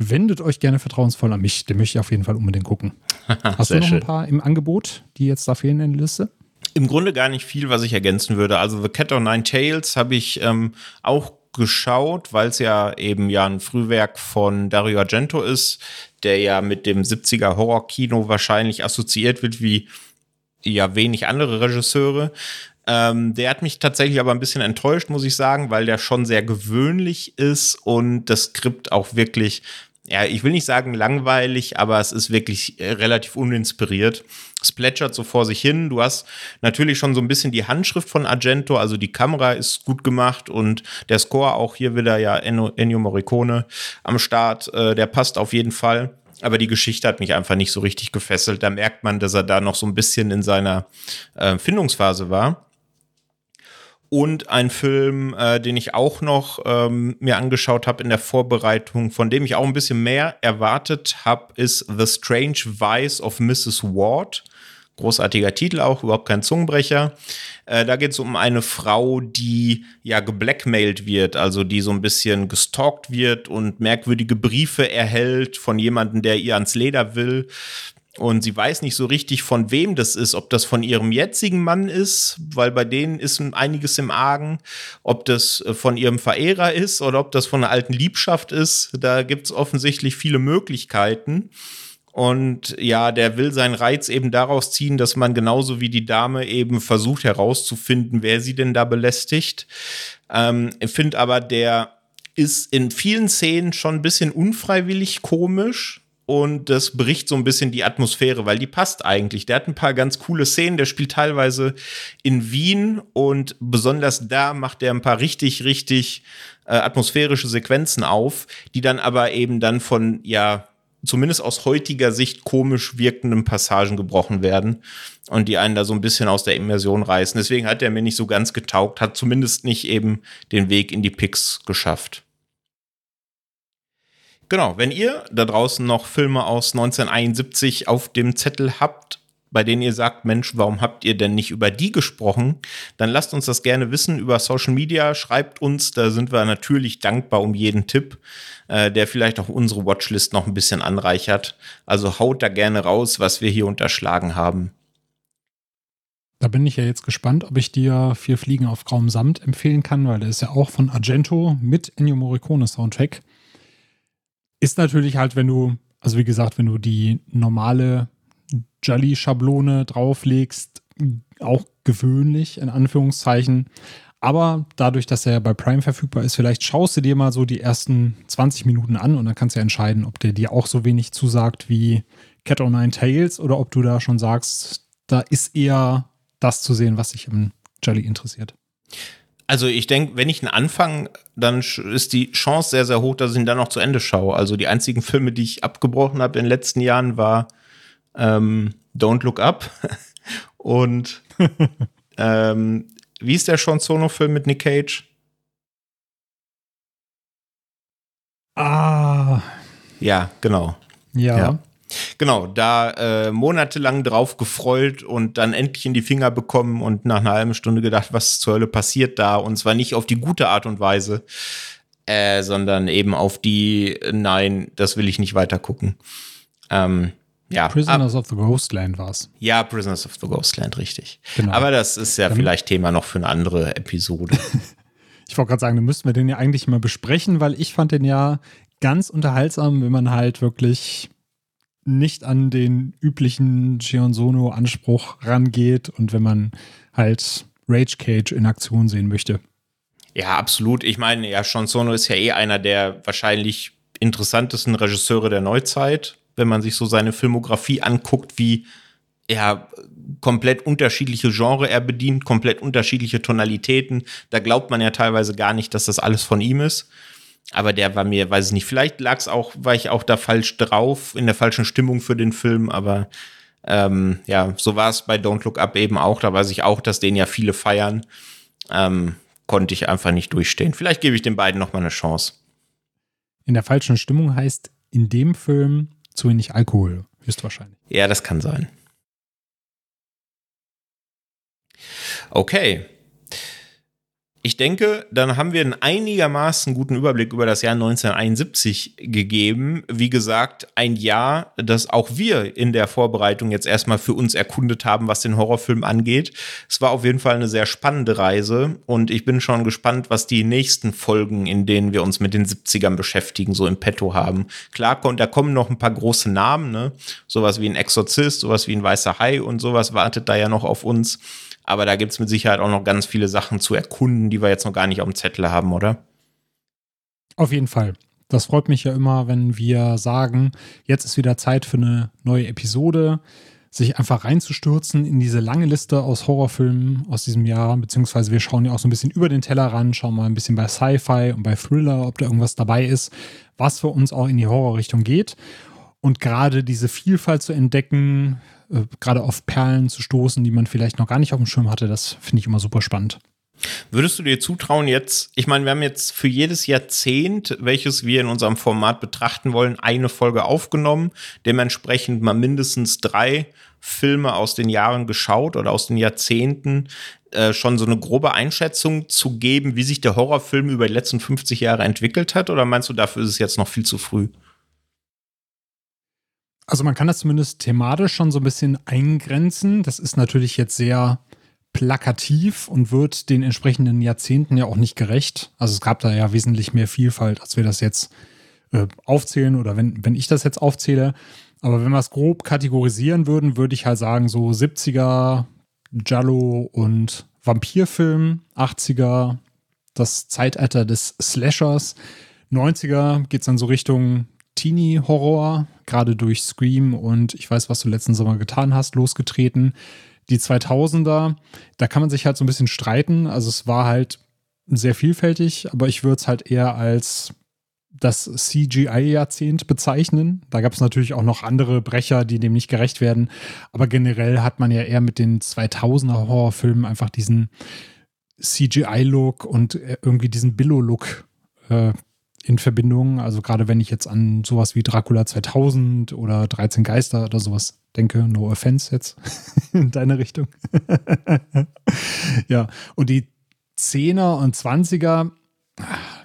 wendet euch gerne vertrauensvoll an mich. Den möchte ich auf jeden Fall unbedingt gucken. Hast du noch ein paar im Angebot, die jetzt da fehlen in der Liste? Im Grunde gar nicht viel, was ich ergänzen würde. Also The Cat on Nine Tails habe ich ähm, auch geschaut, weil es ja eben ja ein Frühwerk von Dario Argento ist, der ja mit dem 70er Horrorkino wahrscheinlich assoziiert wird wie ja wenig andere Regisseure. Ähm, der hat mich tatsächlich aber ein bisschen enttäuscht, muss ich sagen, weil der schon sehr gewöhnlich ist und das Skript auch wirklich ja, ich will nicht sagen langweilig, aber es ist wirklich äh, relativ uninspiriert. Es plätschert so vor sich hin. Du hast natürlich schon so ein bisschen die Handschrift von Argento, also die Kamera ist gut gemacht und der Score auch hier wieder ja Ennio Morricone am Start, äh, der passt auf jeden Fall. Aber die Geschichte hat mich einfach nicht so richtig gefesselt. Da merkt man, dass er da noch so ein bisschen in seiner äh, Findungsphase war. Und ein Film, äh, den ich auch noch ähm, mir angeschaut habe in der Vorbereitung, von dem ich auch ein bisschen mehr erwartet habe, ist The Strange Vice of Mrs. Ward. Großartiger Titel auch, überhaupt kein Zungenbrecher. Äh, da geht es um eine Frau, die ja geblackmailt wird, also die so ein bisschen gestalkt wird und merkwürdige Briefe erhält von jemandem, der ihr ans Leder will. Und sie weiß nicht so richtig, von wem das ist, ob das von ihrem jetzigen Mann ist, weil bei denen ist einiges im Argen, ob das äh, von ihrem Verehrer ist oder ob das von einer alten Liebschaft ist. Da gibt es offensichtlich viele Möglichkeiten. Und ja, der will seinen Reiz eben daraus ziehen, dass man genauso wie die Dame eben versucht herauszufinden, wer sie denn da belästigt. Ähm, ich finde aber, der ist in vielen Szenen schon ein bisschen unfreiwillig komisch und das bricht so ein bisschen die Atmosphäre, weil die passt eigentlich. Der hat ein paar ganz coole Szenen, der spielt teilweise in Wien und besonders da macht er ein paar richtig, richtig äh, atmosphärische Sequenzen auf, die dann aber eben dann von, ja, zumindest aus heutiger Sicht komisch wirkenden Passagen gebrochen werden und die einen da so ein bisschen aus der Immersion reißen. Deswegen hat er mir nicht so ganz getaugt, hat zumindest nicht eben den Weg in die Picks geschafft. Genau, wenn ihr da draußen noch Filme aus 1971 auf dem Zettel habt, bei denen ihr sagt, Mensch, warum habt ihr denn nicht über die gesprochen? Dann lasst uns das gerne wissen über Social Media, schreibt uns, da sind wir natürlich dankbar um jeden Tipp, äh, der vielleicht auch unsere Watchlist noch ein bisschen anreichert. Also haut da gerne raus, was wir hier unterschlagen haben. Da bin ich ja jetzt gespannt, ob ich dir Vier Fliegen auf grauem Samt empfehlen kann, weil der ist ja auch von Argento mit Ennio Morricone Soundtrack. Ist natürlich halt, wenn du, also wie gesagt, wenn du die normale Jolly-Schablone drauflegst, auch gewöhnlich, in Anführungszeichen. Aber dadurch, dass er bei Prime verfügbar ist, vielleicht schaust du dir mal so die ersten 20 Minuten an und dann kannst du ja entscheiden, ob der dir auch so wenig zusagt wie Cat o' Nine Tails oder ob du da schon sagst, da ist eher das zu sehen, was dich im Jolly interessiert. Also ich denke, wenn ich einen Anfang, dann ist die Chance sehr, sehr hoch, dass ich ihn dann noch zu Ende schaue. Also die einzigen Filme, die ich abgebrochen habe in den letzten Jahren, war ähm, Don't Look Up und ähm, wie ist der Sean Sono-Film mit Nick Cage? Ah. Ja, genau. Ja. ja. Genau, da äh, monatelang drauf gefreut und dann endlich in die Finger bekommen und nach einer halben Stunde gedacht, was zur Hölle passiert da? Und zwar nicht auf die gute Art und Weise, äh, sondern eben auf die, nein, das will ich nicht weiter gucken. Ähm, ja, Prisoners ab, of the Ghostland war es. Ja, Prisoners of the Ghostland, richtig. Genau. Aber das ist ja Dann, vielleicht Thema noch für eine andere Episode. ich wollte gerade sagen, da müssten wir den ja eigentlich mal besprechen, weil ich fand den ja ganz unterhaltsam, wenn man halt wirklich nicht an den üblichen Gion Sono-Anspruch rangeht und wenn man halt Rage Cage in Aktion sehen möchte. Ja, absolut. Ich meine, ja, Sean Sono ist ja eh einer der wahrscheinlich interessantesten Regisseure der Neuzeit wenn man sich so seine Filmografie anguckt, wie er komplett unterschiedliche Genre er bedient, komplett unterschiedliche Tonalitäten. Da glaubt man ja teilweise gar nicht, dass das alles von ihm ist. Aber der war mir, weiß ich nicht, vielleicht lag es auch, war ich auch da falsch drauf, in der falschen Stimmung für den Film, aber ähm, ja, so war es bei Don't Look Up eben auch. Da weiß ich auch, dass den ja viele feiern. Ähm, konnte ich einfach nicht durchstehen. Vielleicht gebe ich den beiden noch mal eine Chance. In der falschen Stimmung heißt in dem Film zu wenig Alkohol, höchstwahrscheinlich. Ja, das kann sein. Okay. Ich denke, dann haben wir einen einigermaßen guten Überblick über das Jahr 1971 gegeben. Wie gesagt, ein Jahr, das auch wir in der Vorbereitung jetzt erstmal für uns erkundet haben, was den Horrorfilm angeht. Es war auf jeden Fall eine sehr spannende Reise und ich bin schon gespannt, was die nächsten Folgen, in denen wir uns mit den 70ern beschäftigen, so im Petto haben. Klar, da kommen noch ein paar große Namen, ne? Sowas wie ein Exorzist, sowas wie ein Weißer Hai und sowas wartet da ja noch auf uns. Aber da gibt es mit Sicherheit auch noch ganz viele Sachen zu erkunden, die wir jetzt noch gar nicht auf dem Zettel haben, oder? Auf jeden Fall. Das freut mich ja immer, wenn wir sagen, jetzt ist wieder Zeit für eine neue Episode, sich einfach reinzustürzen in diese lange Liste aus Horrorfilmen aus diesem Jahr, beziehungsweise wir schauen ja auch so ein bisschen über den Teller ran, schauen mal ein bisschen bei Sci-Fi und bei Thriller, ob da irgendwas dabei ist, was für uns auch in die Horrorrichtung geht. Und gerade diese Vielfalt zu entdecken, äh, gerade auf Perlen zu stoßen, die man vielleicht noch gar nicht auf dem Schirm hatte, das finde ich immer super spannend. Würdest du dir zutrauen jetzt, ich meine, wir haben jetzt für jedes Jahrzehnt, welches wir in unserem Format betrachten wollen, eine Folge aufgenommen, dementsprechend mal mindestens drei Filme aus den Jahren geschaut oder aus den Jahrzehnten, äh, schon so eine grobe Einschätzung zu geben, wie sich der Horrorfilm über die letzten 50 Jahre entwickelt hat? Oder meinst du, dafür ist es jetzt noch viel zu früh? Also man kann das zumindest thematisch schon so ein bisschen eingrenzen. Das ist natürlich jetzt sehr plakativ und wird den entsprechenden Jahrzehnten ja auch nicht gerecht. Also es gab da ja wesentlich mehr Vielfalt, als wir das jetzt äh, aufzählen oder wenn, wenn ich das jetzt aufzähle. Aber wenn wir es grob kategorisieren würden, würde ich halt sagen, so 70er Jallo und Vampirfilm, 80er das Zeitalter des Slashers, 90er geht es dann so Richtung Teenie-Horror, gerade durch Scream und ich weiß, was du letzten Sommer getan hast, losgetreten. Die 2000er, da kann man sich halt so ein bisschen streiten. Also es war halt sehr vielfältig, aber ich würde es halt eher als das CGI-Jahrzehnt bezeichnen. Da gab es natürlich auch noch andere Brecher, die dem nicht gerecht werden. Aber generell hat man ja eher mit den 2000er Horrorfilmen einfach diesen CGI-Look und äh, irgendwie diesen Billo-Look äh, in Verbindung. Also gerade wenn ich jetzt an sowas wie Dracula 2000 oder 13 Geister oder sowas denke, no offense jetzt in deine Richtung. ja, und die 10er und 20er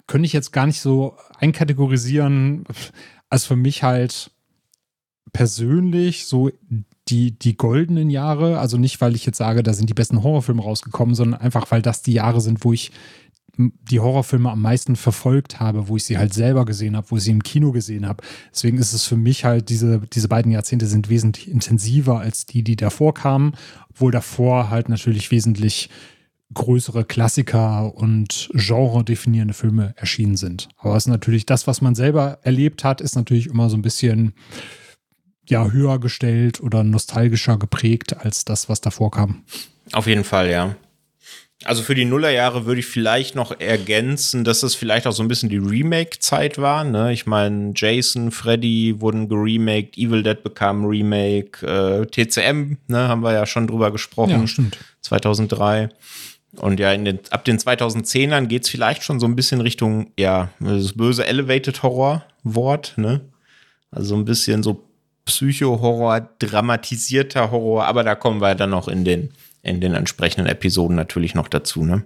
könnte ich jetzt gar nicht so einkategorisieren. als für mich halt persönlich so die, die goldenen Jahre. Also nicht, weil ich jetzt sage, da sind die besten Horrorfilme rausgekommen, sondern einfach, weil das die Jahre sind, wo ich die Horrorfilme am meisten verfolgt habe, wo ich sie halt selber gesehen habe, wo ich sie im Kino gesehen habe. Deswegen ist es für mich halt, diese, diese beiden Jahrzehnte sind wesentlich intensiver als die, die davor kamen, obwohl davor halt natürlich wesentlich größere Klassiker und genre-definierende Filme erschienen sind. Aber es ist natürlich das, was man selber erlebt hat, ist natürlich immer so ein bisschen ja, höher gestellt oder nostalgischer geprägt als das, was davor kam. Auf jeden Fall, ja. Also für die Nullerjahre würde ich vielleicht noch ergänzen, dass es vielleicht auch so ein bisschen die Remake-Zeit war. Ne? Ich meine, Jason, Freddy wurden geremaked, Evil Dead bekam ein Remake, äh, TCM, ne, haben wir ja schon drüber gesprochen. Ja, stimmt. 2003. Und ja, den, ab den 2010ern geht es vielleicht schon so ein bisschen Richtung, ja, das böse Elevated Horror-Wort, ne? Also so ein bisschen so Psycho-Horror, dramatisierter Horror, aber da kommen wir dann noch in den, in den entsprechenden Episoden natürlich noch dazu, ne?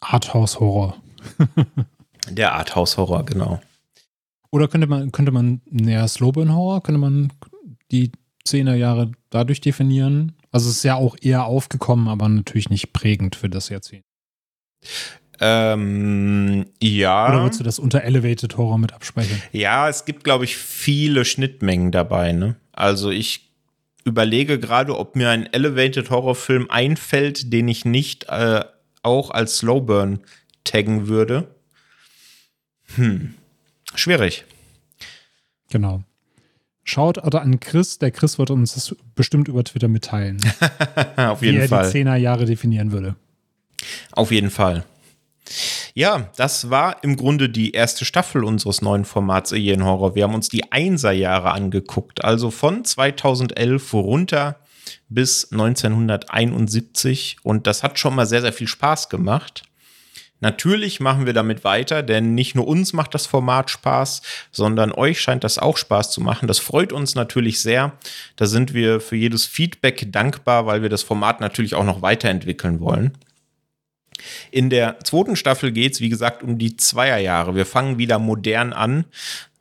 Arthouse-Horror. Der Arthouse-Horror, genau. Oder könnte man, könnte man, naja, Slowburn-Horror, könnte man die 10er Jahre dadurch definieren? Also es ist ja auch eher aufgekommen, aber natürlich nicht prägend für das Jahrzehnt. Ähm, ja. Oder würdest du das unter Elevated Horror mit absprechen? Ja, es gibt, glaube ich, viele Schnittmengen dabei. Ne? Also ich überlege gerade, ob mir ein Elevated Horror-Film einfällt, den ich nicht äh, auch als Slowburn taggen würde. Hm, schwierig. Genau. Schaut oder an Chris. Der Chris wird uns das bestimmt über Twitter mitteilen. Auf jeden wie er Fall. die Zehnerjahre definieren würde. Auf jeden Fall. Ja, das war im Grunde die erste Staffel unseres neuen Formats Alien Horror. Wir haben uns die Einserjahre angeguckt, also von 2011 runter bis 1971 und das hat schon mal sehr, sehr viel Spaß gemacht. Natürlich machen wir damit weiter, denn nicht nur uns macht das Format Spaß, sondern euch scheint das auch Spaß zu machen. Das freut uns natürlich sehr. Da sind wir für jedes Feedback dankbar, weil wir das Format natürlich auch noch weiterentwickeln wollen. In der zweiten Staffel geht es, wie gesagt, um die Zweierjahre. Wir fangen wieder modern an,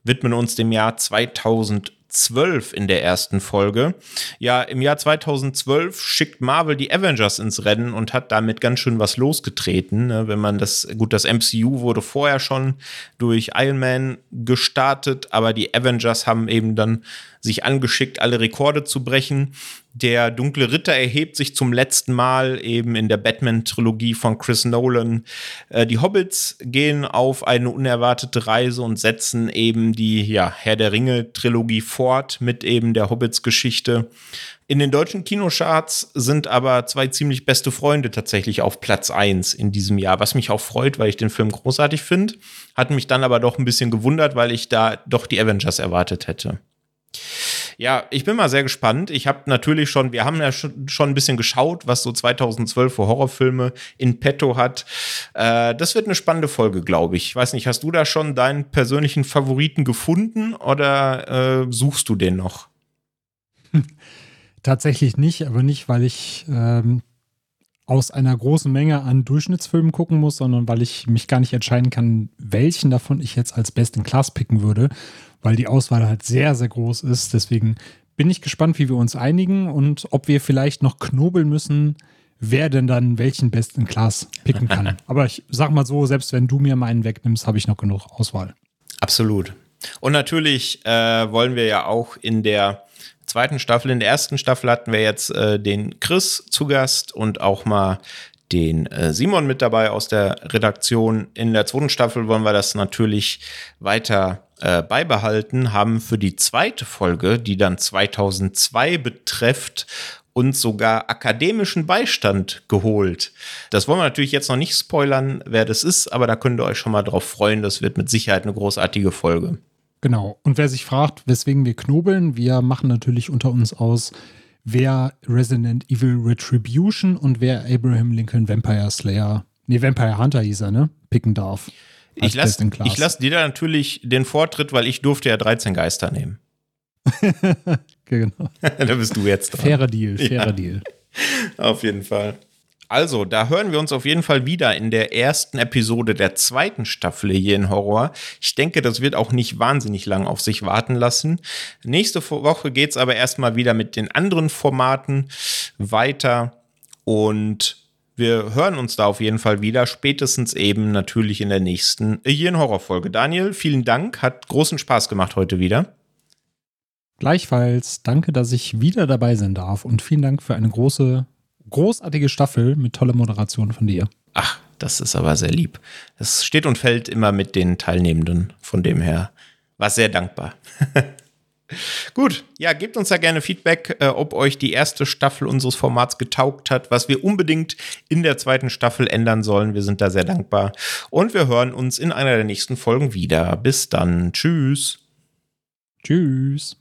widmen uns dem Jahr 2000 2012 in der ersten Folge. Ja, im Jahr 2012 schickt Marvel die Avengers ins Rennen und hat damit ganz schön was losgetreten. Ne? Wenn man das, gut, das MCU wurde vorher schon durch Iron Man gestartet, aber die Avengers haben eben dann sich angeschickt, alle Rekorde zu brechen. Der dunkle Ritter erhebt sich zum letzten Mal eben in der Batman-Trilogie von Chris Nolan. Äh, die Hobbits gehen auf eine unerwartete Reise und setzen eben die ja, Herr der Ringe-Trilogie fort mit eben der Hobbits-Geschichte. In den deutschen Kinocharts sind aber zwei ziemlich beste Freunde tatsächlich auf Platz 1 in diesem Jahr, was mich auch freut, weil ich den Film großartig finde. Hat mich dann aber doch ein bisschen gewundert, weil ich da doch die Avengers erwartet hätte. Ja, ich bin mal sehr gespannt. Ich habe natürlich schon, wir haben ja schon, ein bisschen geschaut, was so 2012 für Horrorfilme in petto hat. Äh, das wird eine spannende Folge, glaube ich. Ich weiß nicht, hast du da schon deinen persönlichen Favoriten gefunden oder äh, suchst du den noch? Tatsächlich nicht, aber nicht, weil ich ähm, aus einer großen Menge an Durchschnittsfilmen gucken muss, sondern weil ich mich gar nicht entscheiden kann, welchen davon ich jetzt als Best in Class picken würde, weil die Auswahl halt sehr, sehr groß ist. Deswegen bin ich gespannt, wie wir uns einigen und ob wir vielleicht noch knobeln müssen, wer denn dann welchen Best in Class picken kann. Aber ich sag mal so, selbst wenn du mir meinen wegnimmst, habe ich noch genug Auswahl. Absolut. Und natürlich äh, wollen wir ja auch in der zweiten Staffel, in der ersten Staffel hatten wir jetzt äh, den Chris zu Gast und auch mal den äh, Simon mit dabei aus der Redaktion. In der zweiten Staffel wollen wir das natürlich weiter äh, beibehalten, haben für die zweite Folge, die dann 2002 betrifft, uns sogar akademischen Beistand geholt. Das wollen wir natürlich jetzt noch nicht spoilern, wer das ist, aber da könnt ihr euch schon mal drauf freuen. Das wird mit Sicherheit eine großartige Folge. Genau. Und wer sich fragt, weswegen wir knobeln, wir machen natürlich unter uns aus, wer Resident Evil Retribution und wer Abraham Lincoln Vampire Slayer, nee, Vampire Hunter hieß er, ne? Picken darf. Ich lasse lass dir da natürlich den Vortritt, weil ich durfte ja 13 Geister nehmen. genau. da bist du jetzt dran. Fairer Deal, fairer ja. Deal. Auf jeden Fall. Also, da hören wir uns auf jeden Fall wieder in der ersten Episode der zweiten Staffel hier in Horror. Ich denke, das wird auch nicht wahnsinnig lang auf sich warten lassen. Nächste Woche geht es aber erstmal wieder mit den anderen Formaten weiter und wir hören uns da auf jeden Fall wieder, spätestens eben natürlich in der nächsten hier in Horror-Folge. Daniel, vielen Dank, hat großen Spaß gemacht heute wieder. Gleichfalls, danke, dass ich wieder dabei sein darf und vielen Dank für eine große großartige Staffel mit toller Moderation von dir. Ach, das ist aber sehr lieb. Es steht und fällt immer mit den Teilnehmenden. Von dem her war sehr dankbar. Gut, ja, gebt uns da gerne Feedback, äh, ob euch die erste Staffel unseres Formats getaugt hat, was wir unbedingt in der zweiten Staffel ändern sollen. Wir sind da sehr dankbar. Und wir hören uns in einer der nächsten Folgen wieder. Bis dann. Tschüss. Tschüss.